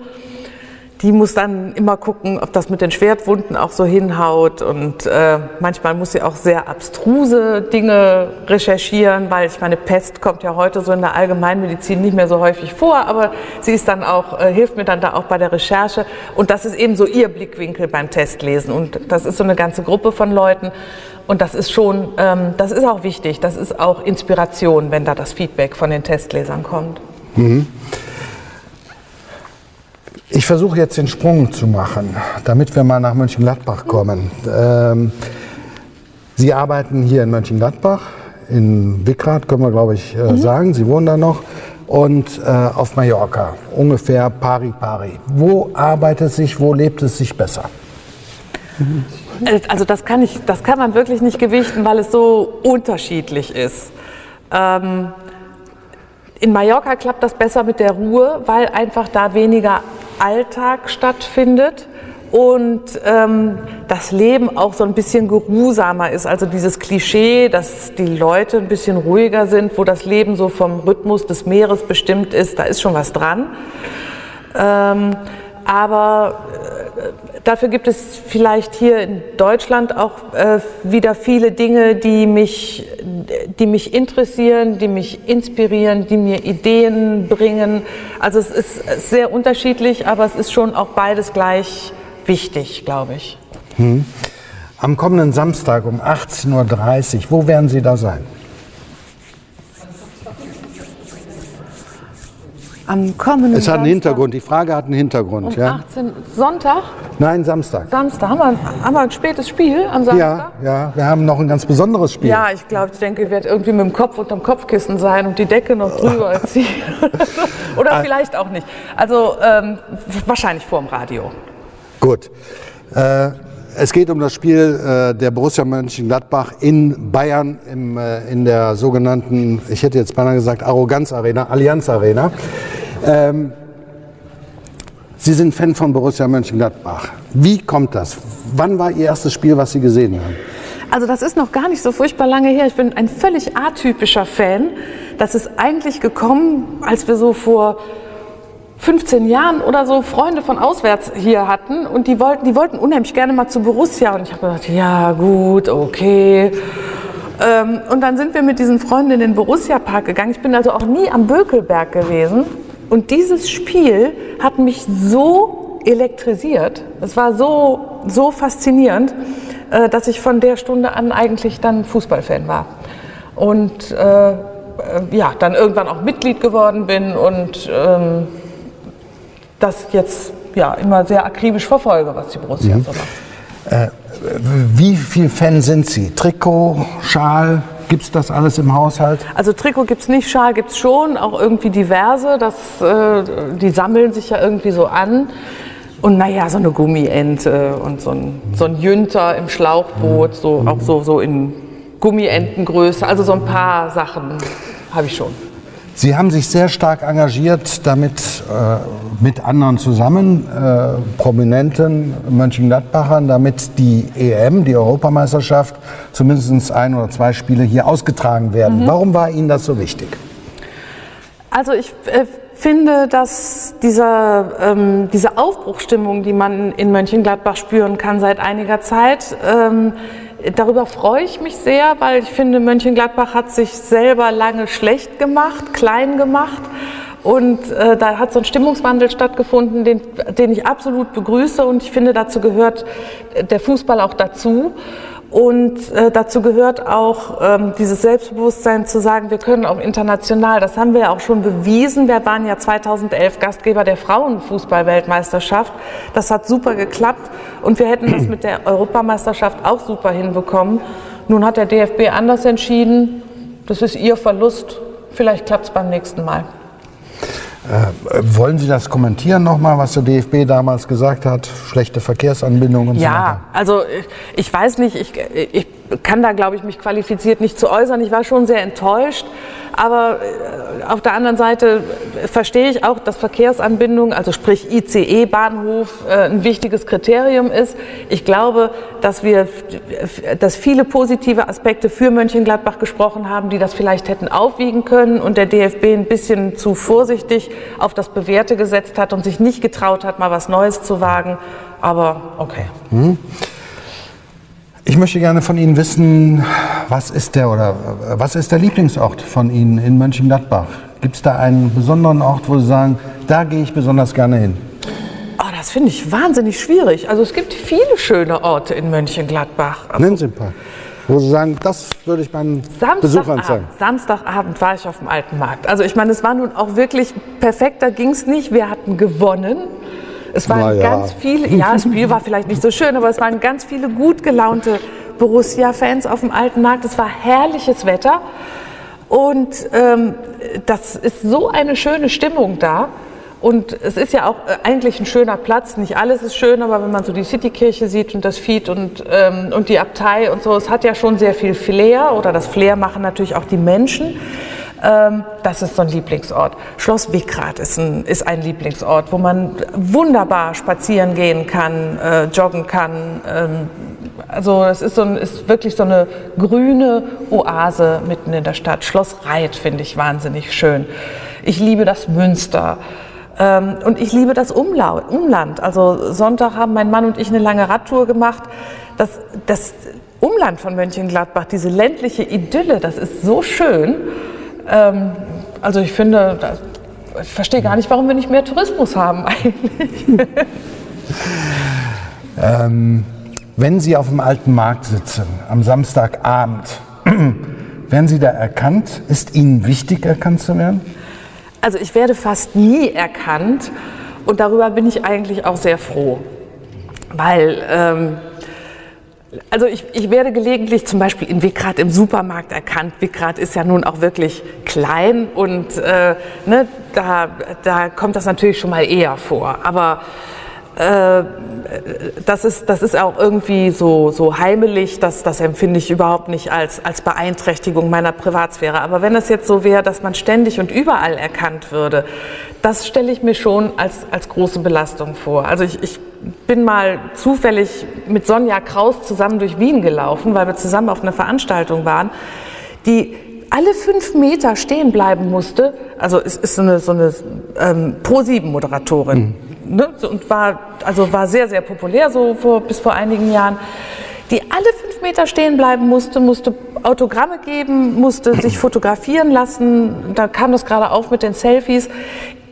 die muss dann immer gucken, ob das mit den Schwertwunden auch so hinhaut. Und äh, manchmal muss sie auch sehr abstruse Dinge recherchieren, weil ich meine, Pest kommt ja heute so in der Allgemeinmedizin nicht mehr so häufig vor, aber sie ist dann auch, äh, hilft mir dann da auch bei der Recherche. Und das ist eben so ihr Blickwinkel beim Testlesen. Und das ist so eine ganze Gruppe von Leuten. Und das ist schon, ähm, das ist auch wichtig. Das ist auch Inspiration, wenn da das Feedback von den Testlesern kommt. Mhm. Ich versuche jetzt den Sprung zu machen, damit wir mal nach Mönchengladbach kommen. Ähm, Sie arbeiten hier in Mönchengladbach, in Wickrath können wir glaube ich äh, sagen. Sie wohnen da noch. Und äh, auf Mallorca, ungefähr pari pari. Wo arbeitet es sich, wo lebt es sich besser? Äh, Also das kann, ich, das kann man wirklich nicht gewichten, weil es so unterschiedlich ist. Ähm, in Mallorca klappt das besser mit der Ruhe, weil einfach da weniger Alltag stattfindet und ähm, das Leben auch so ein bisschen geruhsamer ist. Also dieses Klischee, dass die Leute ein bisschen ruhiger sind, wo das Leben so vom Rhythmus des Meeres bestimmt ist, da ist schon was dran. Ähm, aber äh, dafür gibt es vielleicht hier in Deutschland auch äh, wieder viele Dinge, die mich, die mich interessieren, die mich inspirieren, die mir Ideen bringen. Also es ist sehr unterschiedlich, aber es ist schon auch beides gleich wichtig, glaube ich. Am kommenden Samstag um 18.30 Uhr, wo werden Sie da sein? Am kommenden Es hat einen Samstag Hintergrund, die Frage hat einen Hintergrund. Um Ja? 18 Sonntag, Nein, Samstag. Samstag. Haben wir, haben wir ein spätes Spiel am Samstag? Ja, ja, wir haben noch ein ganz besonderes Spiel. Ja, ich glaube, ich denke, ich werde irgendwie mit dem Kopf unterm Kopfkissen sein und die Decke noch drüber ziehen. Ah. Oder vielleicht auch nicht. Also ähm, wahrscheinlich vorm Radio. Gut. Äh, es geht um das Spiel äh, der Borussia Mönchengladbach in Bayern im, äh, in der sogenannten, ich hätte jetzt beinahe gesagt, Arroganz Arena, Allianz Arena. Ähm, Sie sind Fan von Borussia Mönchengladbach. Wie kommt das? Wann war Ihr erstes Spiel, was Sie gesehen haben? Also das ist noch gar nicht so furchtbar lange her. Ich bin ein völlig atypischer Fan. Das ist eigentlich gekommen, als wir so vor 15 Jahren oder so Freunde von auswärts hier hatten und die wollten, die wollten unheimlich gerne mal zu Borussia und ich habe gedacht, ja gut, okay. Ähm, und dann sind wir mit diesen Freunden in den Borussia-Park gegangen. Ich bin also auch nie am Bökelberg gewesen und dieses Spiel hat mich so elektrisiert. Es war so, so faszinierend, äh, dass ich von der Stunde an eigentlich dann Fußballfan war. Und äh, äh, ja, dann irgendwann auch Mitglied geworden bin und ähm, das jetzt ja immer sehr akribisch verfolge, was die Borussia so macht. Wie viel Fan sind Sie? Trikot, Schal, gibt es das alles im Haushalt? Also Trikot gibt es nicht, Schal gibt es schon, auch irgendwie diverse. Das, äh, die sammeln sich ja irgendwie so an. Und naja, so eine Gummiente und so ein, so ein Jünter im Schlauchboot, so, auch so, so in Gummientengröße. Also so ein paar Sachen habe ich schon. Sie haben sich sehr stark engagiert, damit äh, mit anderen zusammen, äh, prominenten Mönchengladbachern, damit die EM, die Europameisterschaft, zumindest ein oder zwei Spiele hier ausgetragen werden. Warum war Ihnen das so wichtig? Also ich äh, finde, dass dieser, ähm, diese Aufbruchsstimmung, die man in Mönchengladbach spüren kann seit einiger Zeit, ähm, darüber freue ich mich sehr, weil ich finde, Mönchengladbach hat sich selber lange schlecht gemacht, klein gemacht. Und äh, da hat so ein Stimmungswandel stattgefunden, den, den ich absolut begrüße. Und ich finde, dazu gehört der Fußball auch dazu. Und äh, dazu gehört auch ähm, dieses Selbstbewusstsein zu sagen, wir können auch international, das haben wir ja auch schon bewiesen. Wir waren ja 2011 Gastgeber der Frauenfußball-Weltmeisterschaft. Das hat super geklappt und wir hätten das mit der Europameisterschaft auch super hinbekommen. Nun hat der DFB anders entschieden. Das ist ihr Verlust. Vielleicht klappt es beim nächsten Mal. Äh, wollen Sie das kommentieren nochmal, was der DFB damals gesagt hat? Schlechte Verkehrsanbindungen und so weiter? Ja, also ich, ich weiß nicht, ich, ich kann da, glaube ich, mich qualifiziert nicht zu äußern. Ich war schon sehr enttäuscht, aber äh, auf der anderen Seite verstehe ich auch, dass Verkehrsanbindung, also sprich ICE-Bahnhof, äh, ein wichtiges Kriterium ist. Ich glaube, dass wir, dass viele positive Aspekte für Mönchengladbach gesprochen haben, die das vielleicht hätten aufwiegen können und der DFB ein bisschen zu vorsichtig auf das Bewährte gesetzt hat und sich nicht getraut hat, mal was Neues zu wagen. Aber okay. Ich möchte gerne von Ihnen wissen, was ist der oder was ist der Lieblingsort von Ihnen in Mönchengladbach? Gibt es da einen besonderen Ort, wo Sie sagen, da gehe ich besonders gerne hin? Oh, das finde ich wahnsinnig schwierig. Also es gibt viele schöne Orte in Mönchengladbach. Also Nennen Sie ein paar. Wo Sie sagen, das würde ich meinen Besuchern zeigen. Samstagabend, Samstagabend war ich auf dem Alten Markt. Also ich meine, es war nun auch wirklich perfekt, da ging es nicht. Wir hatten gewonnen. Es waren ja. ganz viele, ja, das Spiel war vielleicht nicht so schön, aber es waren ganz viele gut gelaunte Borussia-Fans auf dem alten Markt. Es war herrliches Wetter und ähm, das ist so eine schöne Stimmung da. Und es ist ja auch äh, eigentlich ein schöner Platz. Nicht alles ist schön, aber wenn man so die Citykirche sieht und das Fied und, ähm, und die Abtei und so, es hat ja schon sehr viel Flair oder das Flair machen natürlich auch die Menschen. Ähm, das ist so ein Lieblingsort. Schloss Wickrath ist ein, ist ein Lieblingsort, wo man wunderbar spazieren gehen kann, äh, joggen kann. Ähm, also es ist, so ein, ist wirklich so eine grüne Oase mitten in der Stadt. Schloss Reit finde ich wahnsinnig schön. Ich liebe das Münster. Ähm, und ich liebe das Umland. Also Sonntag haben mein Mann und ich eine lange Radtour gemacht. Das, das Umland von Mönchengladbach, diese ländliche Idylle, das ist so schön. Ähm, also ich finde, ich verstehe gar nicht, warum wir nicht mehr Tourismus haben eigentlich. Ähm, wenn Sie auf dem alten Markt sitzen, am Samstagabend, werden Sie da erkannt? Ist Ihnen wichtig, erkannt zu werden? Also ich werde fast nie erkannt und darüber bin ich eigentlich auch sehr froh, weil ähm, also ich, ich werde gelegentlich zum Beispiel in Wickrath im Supermarkt erkannt. Wickrath ist ja nun auch wirklich klein und äh, ne, da, da kommt das natürlich schon mal eher vor. Aber äh, das, ist, das ist auch irgendwie so, so heimelig, das, das empfinde ich überhaupt nicht als, als Beeinträchtigung meiner Privatsphäre. Aber wenn es jetzt so wäre, dass man ständig und überall erkannt würde, das stelle ich mir schon als, als große Belastung vor. Also ich, ich bin mal zufällig mit Sonja Kraus zusammen durch Wien gelaufen, weil wir zusammen auf einer Veranstaltung waren, die alle fünf Meter stehen bleiben musste. Also es ist so eine, so eine ähm, Pro-7-Moderatorin. Mhm. Ne? Und war, also war sehr, sehr populär, so vor, bis vor einigen Jahren die alle fünf Meter stehen bleiben musste, musste Autogramme geben, musste sich fotografieren lassen. Da kam das gerade auf mit den Selfies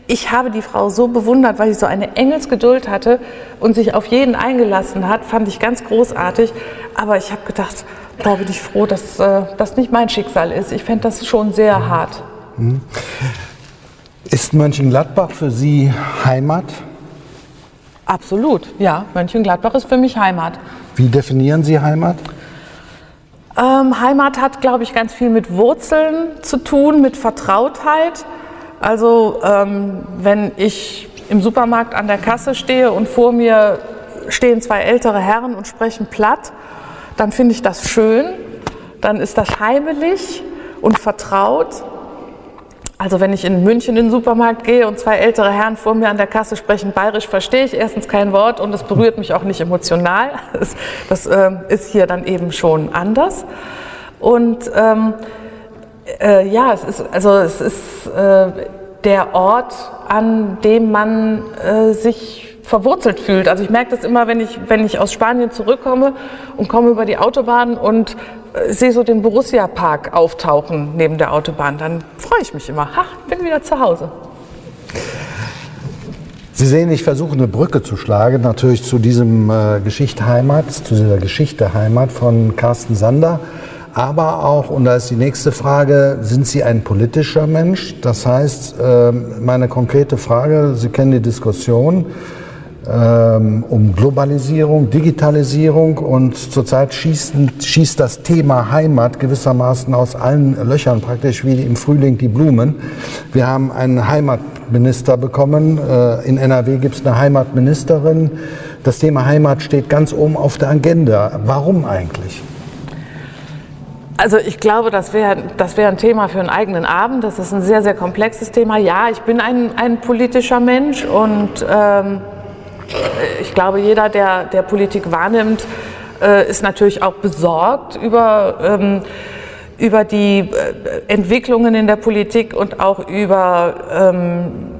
ich habe die Frau so bewundert, weil sie so eine Engelsgeduld hatte und sich auf jeden eingelassen hat, fand ich ganz großartig. Aber ich habe gedacht, boah, bin ich froh, dass äh, das nicht mein Schicksal ist. Ich fände das schon sehr hart. Mhm. Ist Mönchengladbach für Sie Heimat? Absolut, ja. Mönchengladbach ist für mich Heimat. Wie definieren Sie Heimat? Ähm, Heimat hat, glaube ich, ganz viel mit Wurzeln zu tun, mit Vertrautheit. Also ähm, wenn ich im Supermarkt an der Kasse stehe und vor mir stehen zwei ältere Herren und sprechen platt, dann finde ich das schön, dann ist das heimelig und vertraut. Also wenn ich in München in den Supermarkt gehe und zwei ältere Herren vor mir an der Kasse sprechen bayerisch, verstehe ich erstens kein Wort und es berührt mich auch nicht emotional. Das, das äh, ist hier dann eben schon anders. Und ähm, äh, ja, es ist, also es ist äh, der Ort, an dem man äh, sich verwurzelt fühlt. Also ich merke das immer, wenn ich, wenn ich aus Spanien zurückkomme und komme über die Autobahn und sehe so den Borussia-Park auftauchen neben der Autobahn, dann freue ich mich immer. Ach, bin wieder zu Hause. Sie sehen, ich versuche eine Brücke zu schlagen, natürlich zu diesem äh, Geschichte Heimat, zu dieser Geschichte Heimat von Carsten Sander aber auch, und da ist die nächste Frage, sind Sie ein politischer Mensch? Das heißt, ähm, meine konkrete Frage, Sie kennen die Diskussion ähm, um Globalisierung, Digitalisierung und zurzeit schießt, schießt das Thema Heimat gewissermaßen aus allen Löchern, praktisch wie im Frühling die Blumen. Wir haben einen Heimatminister bekommen, äh, in NRW gibt es eine Heimatministerin. Das Thema Heimat steht ganz oben auf der Agenda. Warum eigentlich? Also ich glaube, das wäre das wär ein Thema für einen eigenen Abend. Das ist ein sehr, sehr komplexes Thema. Ja, ich bin ein, ein politischer Mensch und ähm, ich glaube, jeder, der, der Politik wahrnimmt, äh, ist natürlich auch besorgt über, ähm, über die äh, Entwicklungen in der Politik und auch über ähm,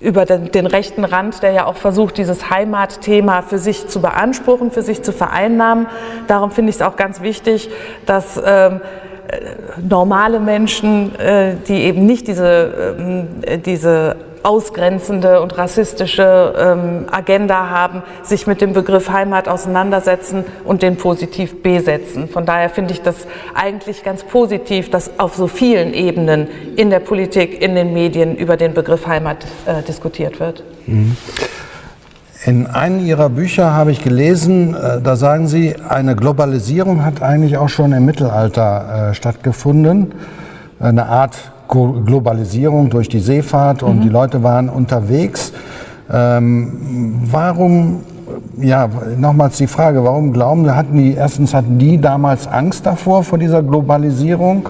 über den, rechten Rand, der ja auch versucht, dieses Heimatthema für sich zu beanspruchen, für sich zu vereinnahmen. Darum finde ich es auch ganz wichtig, dass ähm, normale Menschen, äh, die eben nicht diese, äh, diese ausgrenzende und rassistische ähm, Agenda haben, sich mit dem Begriff Heimat auseinandersetzen und den positiv besetzen. Von daher finde ich das eigentlich ganz positiv, dass auf so vielen Ebenen in der Politik, in den Medien über den Begriff Heimat äh, diskutiert wird. Mhm. In einem Ihrer Bücher habe ich gelesen, äh, da sagen Sie, eine Globalisierung hat eigentlich auch schon im Mittelalter äh, stattgefunden. Eine Art Globalisierung durch die Seefahrt und mhm. die Leute waren unterwegs. Ähm, warum, ja, nochmals die Frage, warum glauben Sie, hatten die, erstens hatten die damals Angst davor, vor dieser Globalisierung?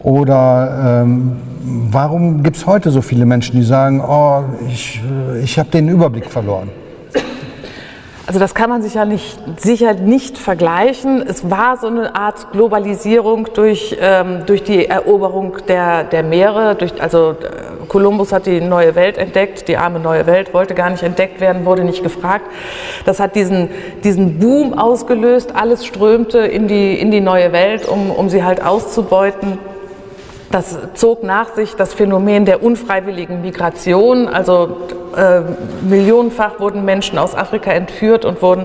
Oder ähm, warum gibt es heute so viele Menschen, die sagen, oh, ich, ich habe den Überblick verloren? Also das kann man sicher nicht, sicher nicht vergleichen. Es war so eine Art Globalisierung durch, ähm, durch die Eroberung der, der Meere. Durch, also Kolumbus hat die neue Welt entdeckt, die arme neue Welt wollte gar nicht entdeckt werden, wurde nicht gefragt. Das hat diesen, diesen Boom ausgelöst. Alles strömte in die, in die neue Welt, um, um sie halt auszubeuten. Das zog nach sich das Phänomen der unfreiwilligen Migration. Also äh, millionenfach wurden Menschen aus Afrika entführt und wurden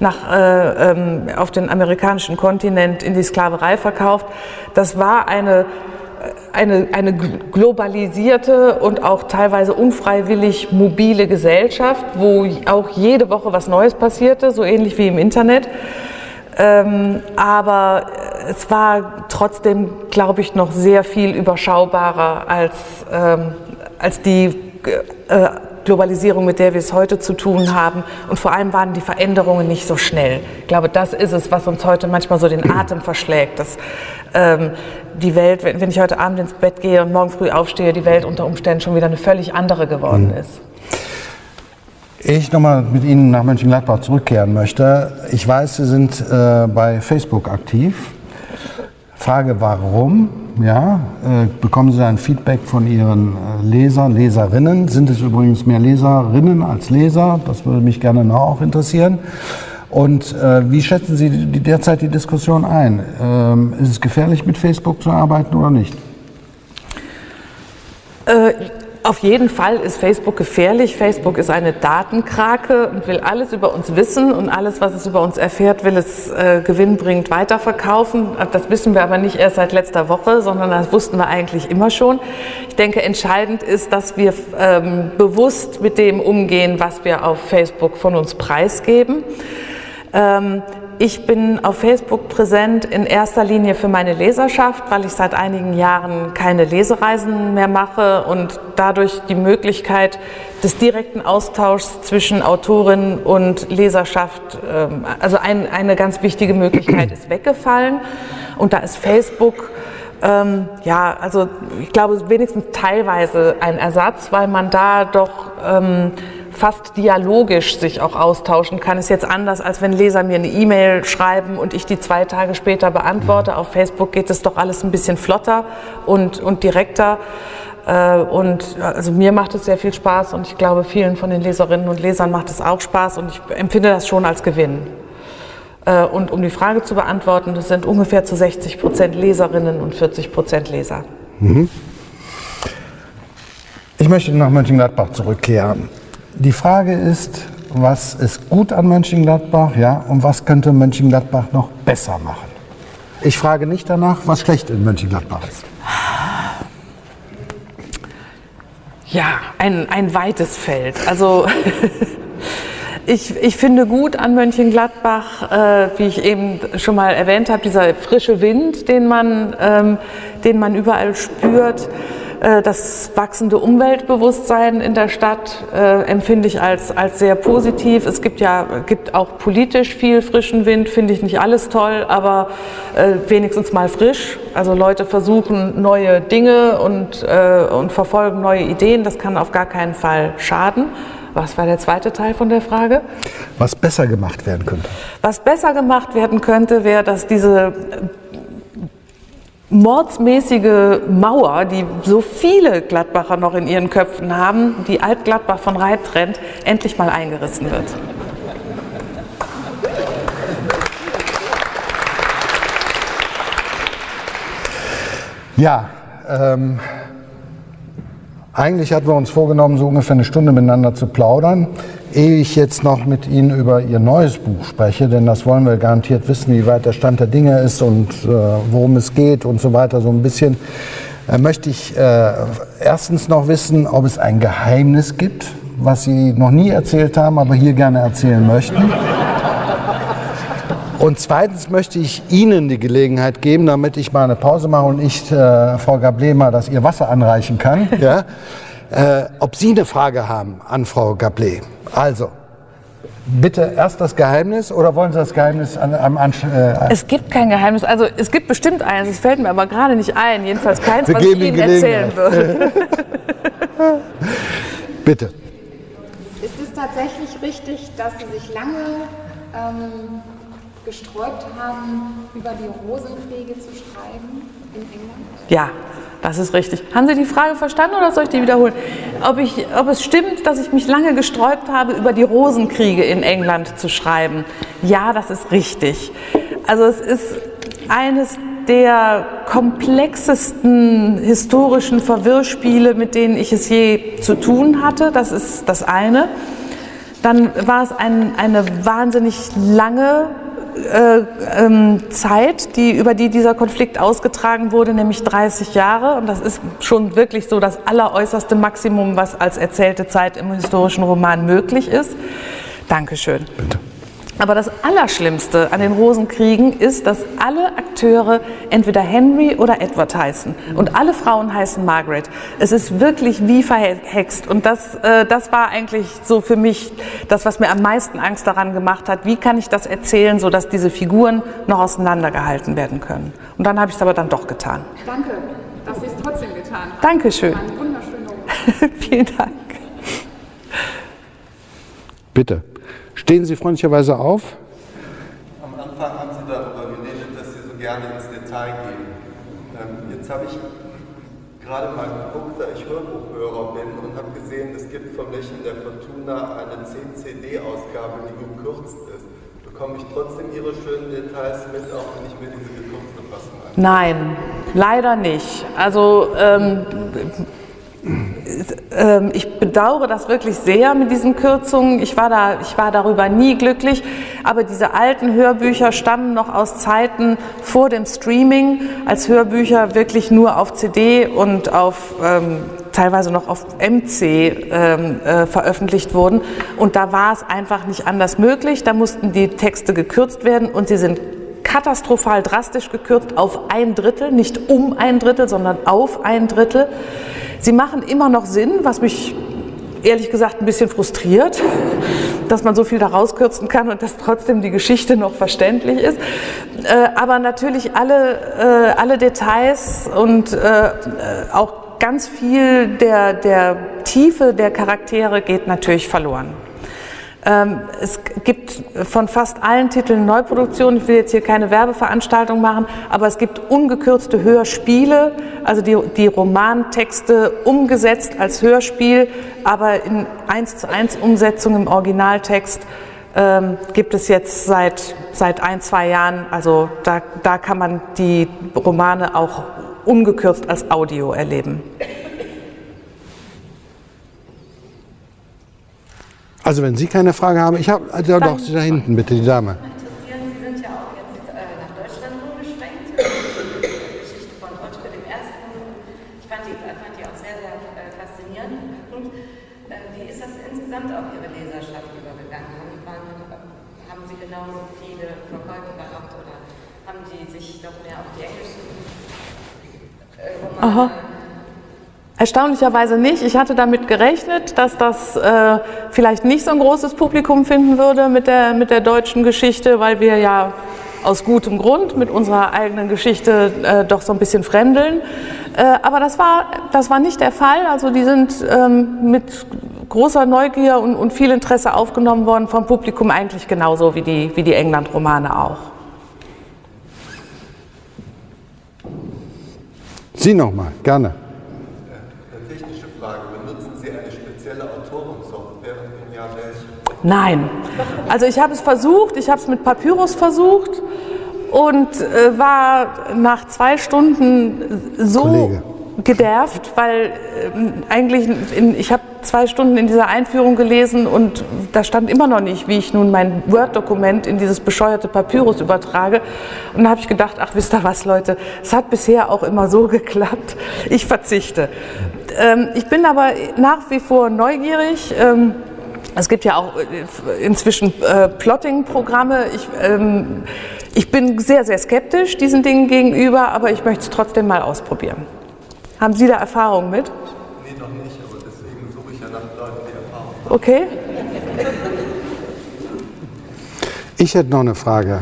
nach, äh, ähm, auf den amerikanischen Kontinent in die Sklaverei verkauft. Das war eine, eine, eine globalisierte und auch teilweise unfreiwillig mobile Gesellschaft, wo auch jede Woche was Neues passierte, so ähnlich wie im Internet. Ähm, aber es war trotzdem, glaube ich, noch sehr viel überschaubarer als, ähm, als die äh, Globalisierung, mit der wir es heute zu tun haben. Und vor allem waren die Veränderungen nicht so schnell. Ich glaube, das ist es, was uns heute manchmal so den Atem verschlägt. Dass ähm, die Welt, wenn, wenn ich heute Abend ins Bett gehe und morgen früh aufstehe, die Welt unter Umständen schon wieder eine völlig andere geworden mhm. ist. Ich nochmal mit Ihnen nach Mönchengladbach zurückkehren möchte. Ich weiß, Sie sind äh, bei Facebook aktiv. Frage, warum? Ja, äh, bekommen Sie ein Feedback von Ihren äh, Lesern, Leserinnen? Sind es übrigens mehr Leserinnen als Leser? Das würde mich gerne auch interessieren. Und äh, wie schätzen Sie die, derzeit die Diskussion ein? Ähm, ist es gefährlich, mit Facebook zu arbeiten oder nicht? Äh, auf jeden Fall ist Facebook gefährlich. Facebook ist eine Datenkrake und will alles über uns wissen und alles, was es über uns erfährt, will es äh, gewinnbringend weiterverkaufen. Das wissen wir aber nicht erst seit letzter Woche, sondern das wussten wir eigentlich immer schon. Ich denke, entscheidend ist, dass wir ähm, bewusst mit dem umgehen, was wir auf Facebook von uns preisgeben. Ähm, ich bin auf Facebook präsent in erster Linie für meine Leserschaft, weil ich seit einigen Jahren keine Lesereisen mehr mache und dadurch die Möglichkeit des direkten Austauschs zwischen Autorin und Leserschaft, ähm, also eine ganz wichtige Möglichkeit ist weggefallen. Und da ist Facebook ähm, ja, also ich glaube wenigstens teilweise ein Ersatz, weil man da doch ähm, fast dialogisch sich auch austauschen kann. Ist jetzt anders, als wenn Leser mir eine E-Mail schreiben und ich die zwei Tage später beantworte. Auf Facebook geht es doch alles ein bisschen flotter und, und direkter. Äh, und also mir macht es sehr viel Spaß und ich glaube, vielen von den Leserinnen und Lesern macht es auch Spaß und ich empfinde das schon als Gewinn. Äh, und um die Frage zu beantworten, das sind ungefähr zu 60 Prozent Leserinnen und 40 Prozent Leser. Mhm. Ich möchte nach Mönchengladbach zurückkehren. Die Frage ist, was ist gut an Mönchengladbach, ja, und was könnte Mönchengladbach noch besser machen? Ich frage nicht danach, was schlecht in Mönchengladbach ist. Ja, ein, ein weites Feld. Also ich, ich finde gut an Mönchengladbach, äh, wie ich eben schon mal erwähnt habe, dieser frische Wind, den man, ähm, den man überall spürt. Äh, das wachsende Umweltbewusstsein in der Stadt äh, empfinde ich als, als sehr positiv. Es gibt ja gibt auch politisch viel frischen Wind, finde ich nicht alles toll, aber äh, wenigstens mal frisch. Also Leute versuchen neue Dinge und, äh, und verfolgen neue Ideen. Das kann auf gar keinen Fall schaden. Was war der zweite Teil von der Frage? Was besser gemacht werden könnte. Was besser gemacht werden könnte, wäre, dass diese mordsmäßige Mauer, die so viele Gladbacher noch in ihren Köpfen haben, die Altgladbach von Reit trennt, endlich mal eingerissen wird. Ja, ähm, eigentlich hatten wir uns vorgenommen, so ungefähr eine Stunde miteinander zu plaudern. Ehe ich jetzt noch mit Ihnen über Ihr neues Buch spreche, denn das wollen wir garantiert wissen, wie weit der Stand der Dinge ist und äh, worum es geht und so weiter, so ein bisschen, äh, möchte ich äh, erstens noch wissen, ob es ein Geheimnis gibt, was Sie noch nie erzählt haben, aber hier gerne erzählen möchten. Und zweitens möchte ich Ihnen die Gelegenheit geben, damit ich mal eine Pause mache und ich äh, Frau Gablé mal das ihr Wasser anreichen kann, ja, äh, ob Sie eine Frage haben an Frau Gablé. Also, bitte erst das Geheimnis oder wollen Sie das Geheimnis an, am Ansch äh, Es gibt kein Geheimnis. Also es gibt bestimmt eines, es fällt mir aber gerade nicht ein. Jedenfalls keins, Wir was ich Ihnen Ihnen erzählen würde. Bitte. Ist es tatsächlich richtig, dass Sie sich lange ähm, gesträubt haben, über die Rosenkriege zu schreiben England? Ja, das ist richtig. Haben Sie die Frage verstanden oder soll ich die wiederholen? Ob, ich, ob es stimmt, dass ich mich lange gesträubt habe, über die Rosenkriege in England zu schreiben? Ja, das ist richtig. Also es ist eines der komplexesten historischen Verwirrspiele, mit denen ich es je zu tun hatte. Das ist das eine. Dann war es ein, eine wahnsinnig lange äh, ähm, Zeit, die, über die dieser Konflikt ausgetragen wurde, nämlich 30 Jahre. Und das ist schon wirklich so das alleräußerste Maximum, was als erzählte Zeit im historischen Roman möglich ist. Dankeschön. Bitte. Aber das Allerschlimmste an den Rosenkriegen ist, dass alle Akteure entweder Henry oder Edward heißen. Und alle Frauen heißen Margaret. Es ist wirklich wie verhext. Und das, äh, das war eigentlich so für mich das, was mir am meisten Angst daran gemacht hat. Wie kann ich das erzählen, sodass diese Figuren noch auseinandergehalten werden können? Und dann habe ich es aber dann doch getan. Danke, dass Sie es trotzdem getan haben. Dankeschön. Ein wunderschöner Roman. Vielen Dank. Bitte. Stehen Sie freundlicherweise auf. Am Anfang haben Sie darüber geredet, dass Sie so gerne ins Detail gehen. Ähm, jetzt habe ich gerade mal geguckt, da ich Hörbuchhörer bin und habe gesehen, es gibt von Lächeln der Fortuna eine 10-CD-Ausgabe, die gekürzt ist. Bekomme ich trotzdem Ihre schönen Details mit, auch wenn ich mir diese gekürzte Fassung anschaue? Nein, leider nicht. Also ähm, ich bedauere das wirklich sehr mit diesen Kürzungen. Ich war, da, ich war darüber nie glücklich. Aber diese alten Hörbücher stammen noch aus Zeiten vor dem Streaming, als Hörbücher wirklich nur auf CD und auf ähm, teilweise noch auf MC ähm, äh, veröffentlicht wurden. Und da war es einfach nicht anders möglich. Da mussten die Texte gekürzt werden und sie sind katastrophal drastisch gekürzt auf ein Drittel, nicht um ein Drittel, sondern auf ein Drittel. Sie machen immer noch Sinn, was mich ehrlich gesagt ein bisschen frustriert, dass man so viel da rauskürzen kann und dass trotzdem die Geschichte noch verständlich ist. Äh, aber natürlich alle, äh, alle Details und äh, auch ganz viel der, der Tiefe der Charaktere geht natürlich verloren. Ähm, es gibt von fast allen Titeln Neuproduktionen. Ich will jetzt hier keine Werbeveranstaltung machen, aber es gibt ungekürzte Hörspiele, also die, die Romantexte umgesetzt als Hörspiel, aber in 1 zu 1 Umsetzung im Originaltext ähm, gibt es jetzt seit, seit ein, zwei Jahren. Also da, da kann man die Romane auch ungekürzt als Audio erleben. Also wenn Sie keine Frage haben, ich habe also doch Sie da hinten bitte die Dame. interessieren. Sie sind ja auch jetzt nach Deutschland umgeschwenkt. Die Geschichte von Otto dem Ersten. Ich fand die, fand die auch sehr, sehr faszinierend. Und wie ist das insgesamt auf Ihre Leserschaft übergegangen? Haben, waren, haben Sie genauso viele Verkäufe gehabt oder haben die sich doch mehr auf die englischen Romane Aha. Erstaunlicherweise nicht. Ich hatte damit gerechnet, dass das äh, vielleicht nicht so ein großes Publikum finden würde mit der, mit der deutschen Geschichte, weil wir ja aus gutem Grund mit unserer eigenen Geschichte äh, doch so ein bisschen fremdeln. Äh, aber das war, das war nicht der Fall. Also die sind ähm, mit großer Neugier und, und viel Interesse aufgenommen worden vom Publikum, eigentlich genauso wie die, wie die England-Romane auch. Sie nochmal, gerne. Eine technische Frage. Benutzen Sie eine spezielle Autorensoftware und wenn ja, welche? Nein. Also ich habe es versucht, ich habe es mit Papyrus versucht und äh, war nach zwei Stunden so Kollege. genervt, weil ähm, eigentlich, in, ich habe zwei Stunden in dieser Einführung gelesen und da stand immer noch nicht, wie ich nun mein Word-Dokument in dieses bescheuerte Papyrus übertrage. Und da habe ich gedacht, ach wisst ihr was, Leute, es hat bisher auch immer so geklappt, ich verzichte. Ähm, ich bin aber nach wie vor neugierig. Ähm, es gibt ja auch äh, inzwischen äh, Plotting-Programme. Ich, ähm, ich bin sehr, sehr skeptisch diesen Dingen gegenüber, aber ich möchte es trotzdem mal ausprobieren. Haben Sie da Erfahrung mit? Nee, noch nicht, aber deswegen suche ich ja nach Leuten, die Erfahrung haben. Okay. Ich hätte noch eine Frage.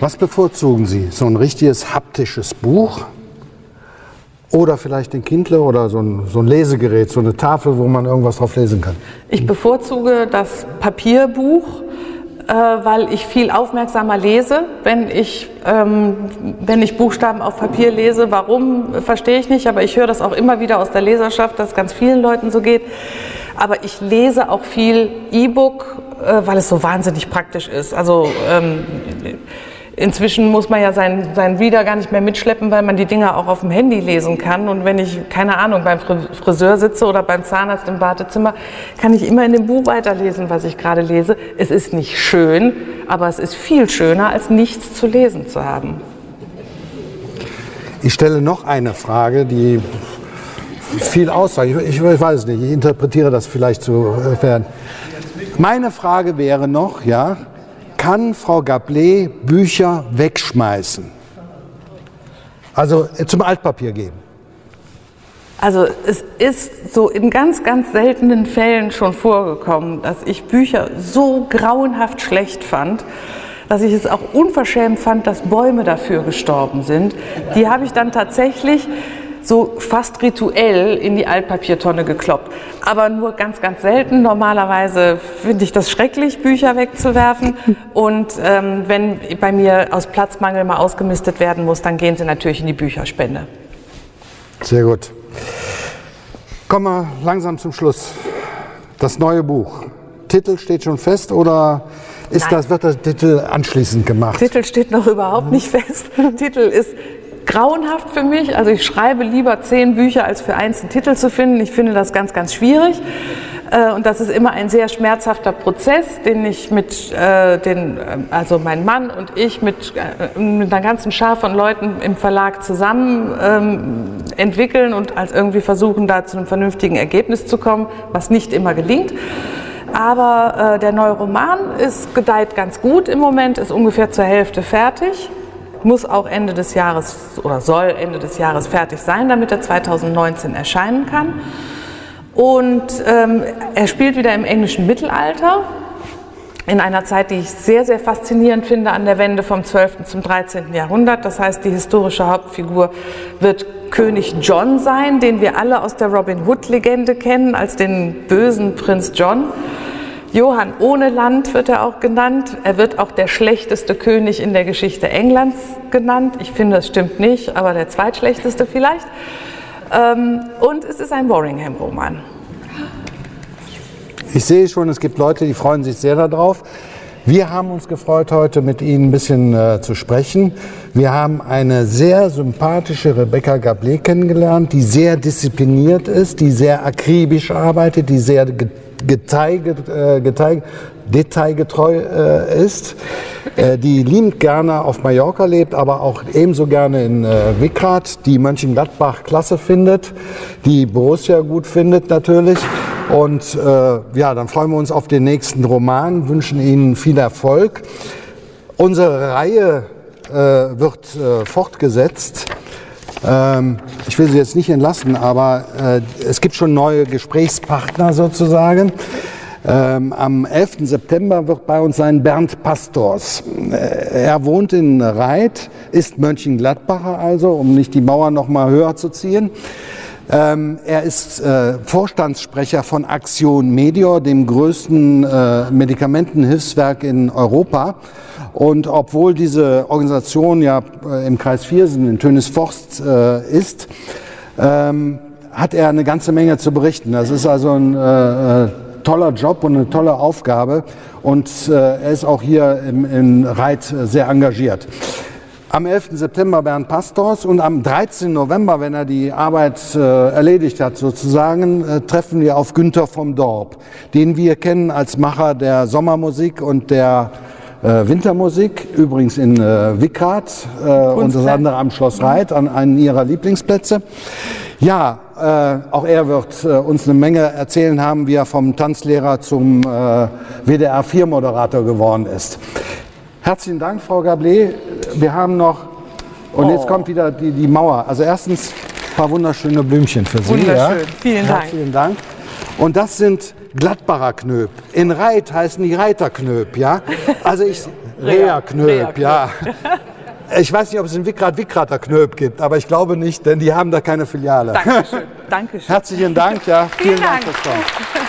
Was bevorzugen Sie? So ein richtiges haptisches Buch? Oder vielleicht den Kindle oder so ein, so ein Lesegerät, so eine Tafel, wo man irgendwas drauf lesen kann? Ich bevorzuge das Papierbuch, äh, weil ich viel aufmerksamer lese, wenn ich, ähm, wenn ich Buchstaben auf Papier lese. Warum, verstehe ich nicht, aber ich höre das auch immer wieder aus der Leserschaft, dass es ganz vielen Leuten so geht. Aber ich lese auch viel E-Book, äh, weil es so wahnsinnig praktisch ist. Also ähm, Inzwischen muss man ja seinen, seinen Reader gar nicht mehr mitschleppen, weil man die Dinger auch auf dem Handy lesen kann. Und wenn ich, keine Ahnung, beim Friseur sitze oder beim Zahnarzt im Badezimmer, kann ich immer in dem Buch weiterlesen, was ich gerade lese. Es ist nicht schön, aber es ist viel schöner, als nichts zu lesen zu haben. Ich stelle noch eine Frage, die viel aussagt. Ich, ich, weiß es nicht, ich interpretiere das vielleicht zu fern. Meine Frage wäre noch, ja, kann Frau Gablet Bücher wegschmeißen? Also äh, zum Altpapier geben. Also es ist so in ganz, ganz seltenen Fällen schon vorgekommen, dass ich Bücher so grauenhaft schlecht fand, dass ich es auch unverschämt fand, dass Bäume dafür gestorben sind. Die habe ich dann tatsächlich so fast rituell in die Altpapiertonne gekloppt. Aber nur ganz, ganz selten. Normalerweise finde ich das schrecklich, Bücher wegzuwerfen. Und ähm, wenn bei mir aus Platzmangel mal ausgemistet werden muss, dann gehen sie natürlich in die Bücherspende. Sehr gut. Kommen wir langsam zum Schluss. Das neue Buch. Titel steht schon fest oder ist das, wird der Titel anschließend gemacht? Titel steht noch überhaupt nicht fest. Titel ist grauenhaft für mich. Also ich schreibe lieber zehn Bücher, als für eins einen Titel zu finden. Ich finde das ganz, ganz schwierig. Äh, und das ist immer ein sehr schmerzhafter Prozess, den ich mit, äh, den, äh, also mein Mann und ich mit, äh, mit einer ganzen Schar von Leuten im Verlag zusammen ähm, entwickeln und als irgendwie versuchen, da zu einem vernünftigen Ergebnis zu kommen, was nicht immer gelingt. Aber äh, der neue Roman ist gedeiht ganz gut im Moment, ist ungefähr zur Hälfte fertig muss auch Ende des Jahres oder soll Ende des Jahres fertig sein, damit er 2019 erscheinen kann. Und ähm, er spielt wieder im englischen Mittelalter, in einer Zeit, die ich sehr, sehr faszinierend finde, an der Wende vom 12. zum 13. Jahrhundert. Das heißt, die historische Hauptfigur wird König John sein, den wir alle aus der Robin Hood-Legende kennen, als den bösen Prinz John. Johann ohne Land wird er auch genannt. Er wird auch der schlechteste König in der Geschichte Englands genannt. Ich finde, das stimmt nicht, aber der zweitschlechteste vielleicht. Ähm, und es ist ein Warringham-Roman. Ich sehe schon, es gibt Leute, die freuen sich sehr darauf. Wir haben uns gefreut, heute mit Ihnen ein bisschen äh, zu sprechen. Wir haben eine sehr sympathische Rebecca Gablet kennengelernt, die sehr diszipliniert ist, die sehr akribisch arbeitet, die sehr Geteig, äh, detailgetreu äh, ist, äh, die liebend gerne auf Mallorca lebt, aber auch ebenso gerne in äh, Wickrad, die Mönchengladbach klasse findet, die Borussia gut findet natürlich. Und äh, ja, dann freuen wir uns auf den nächsten Roman, wünschen Ihnen viel Erfolg. Unsere Reihe äh, wird äh, fortgesetzt. Ähm, ich will Sie jetzt nicht entlassen, aber äh, es gibt schon neue Gesprächspartner sozusagen. Ähm, am 11. September wird bei uns sein Bernd Pastors. Äh, er wohnt in Reit, ist Mönchengladbacher also, um nicht die Mauer noch mal höher zu ziehen. Ähm, er ist äh, Vorstandssprecher von Aktion Medior, dem größten äh, Medikamentenhilfswerk in Europa. Und obwohl diese Organisation ja äh, im Kreis Viersen in Tönisforst äh, ist, ähm, hat er eine ganze Menge zu berichten. Das ist also ein äh, äh toller Job und eine tolle Aufgabe. Und er ist auch hier im, in Reit sehr engagiert. Am 11. September Bernd Pastors und am 13. November, wenn er die Arbeit äh, erledigt hat, sozusagen, äh, treffen wir auf Günther vom Dorp, den wir kennen als Macher der Sommermusik und der äh, Wintermusik, übrigens in äh, Wickrad äh, und das andere am Schloss Reit, an einen ihrer Lieblingsplätze. Ja, äh, auch er wird äh, uns eine Menge erzählen haben, wie er vom Tanzlehrer zum WDR 4 Moderator geworden ist. Herzlichen Dank, Frau Gablé. Wir haben noch, und jetzt kommt wieder die, die Mauer. Also erstens ein paar wunderschöne Blümchen für Sie. Wunderschön. Ja. Vielen Dank. Herzlichen Dank. Und das sind Gladbacher Knöp. In Reit heißen die Reiterknöp, ja. Also ich, Reherknöp, ja. Ich weiß nicht, ob es in Wickrad Wickrater Knöp gibt, aber ich glaube nicht, denn die haben da keine Filiale. Dankeschön. Dankeschön. Herzlichen Dank, ja. Vielen Dank Dank. fürs Kommen.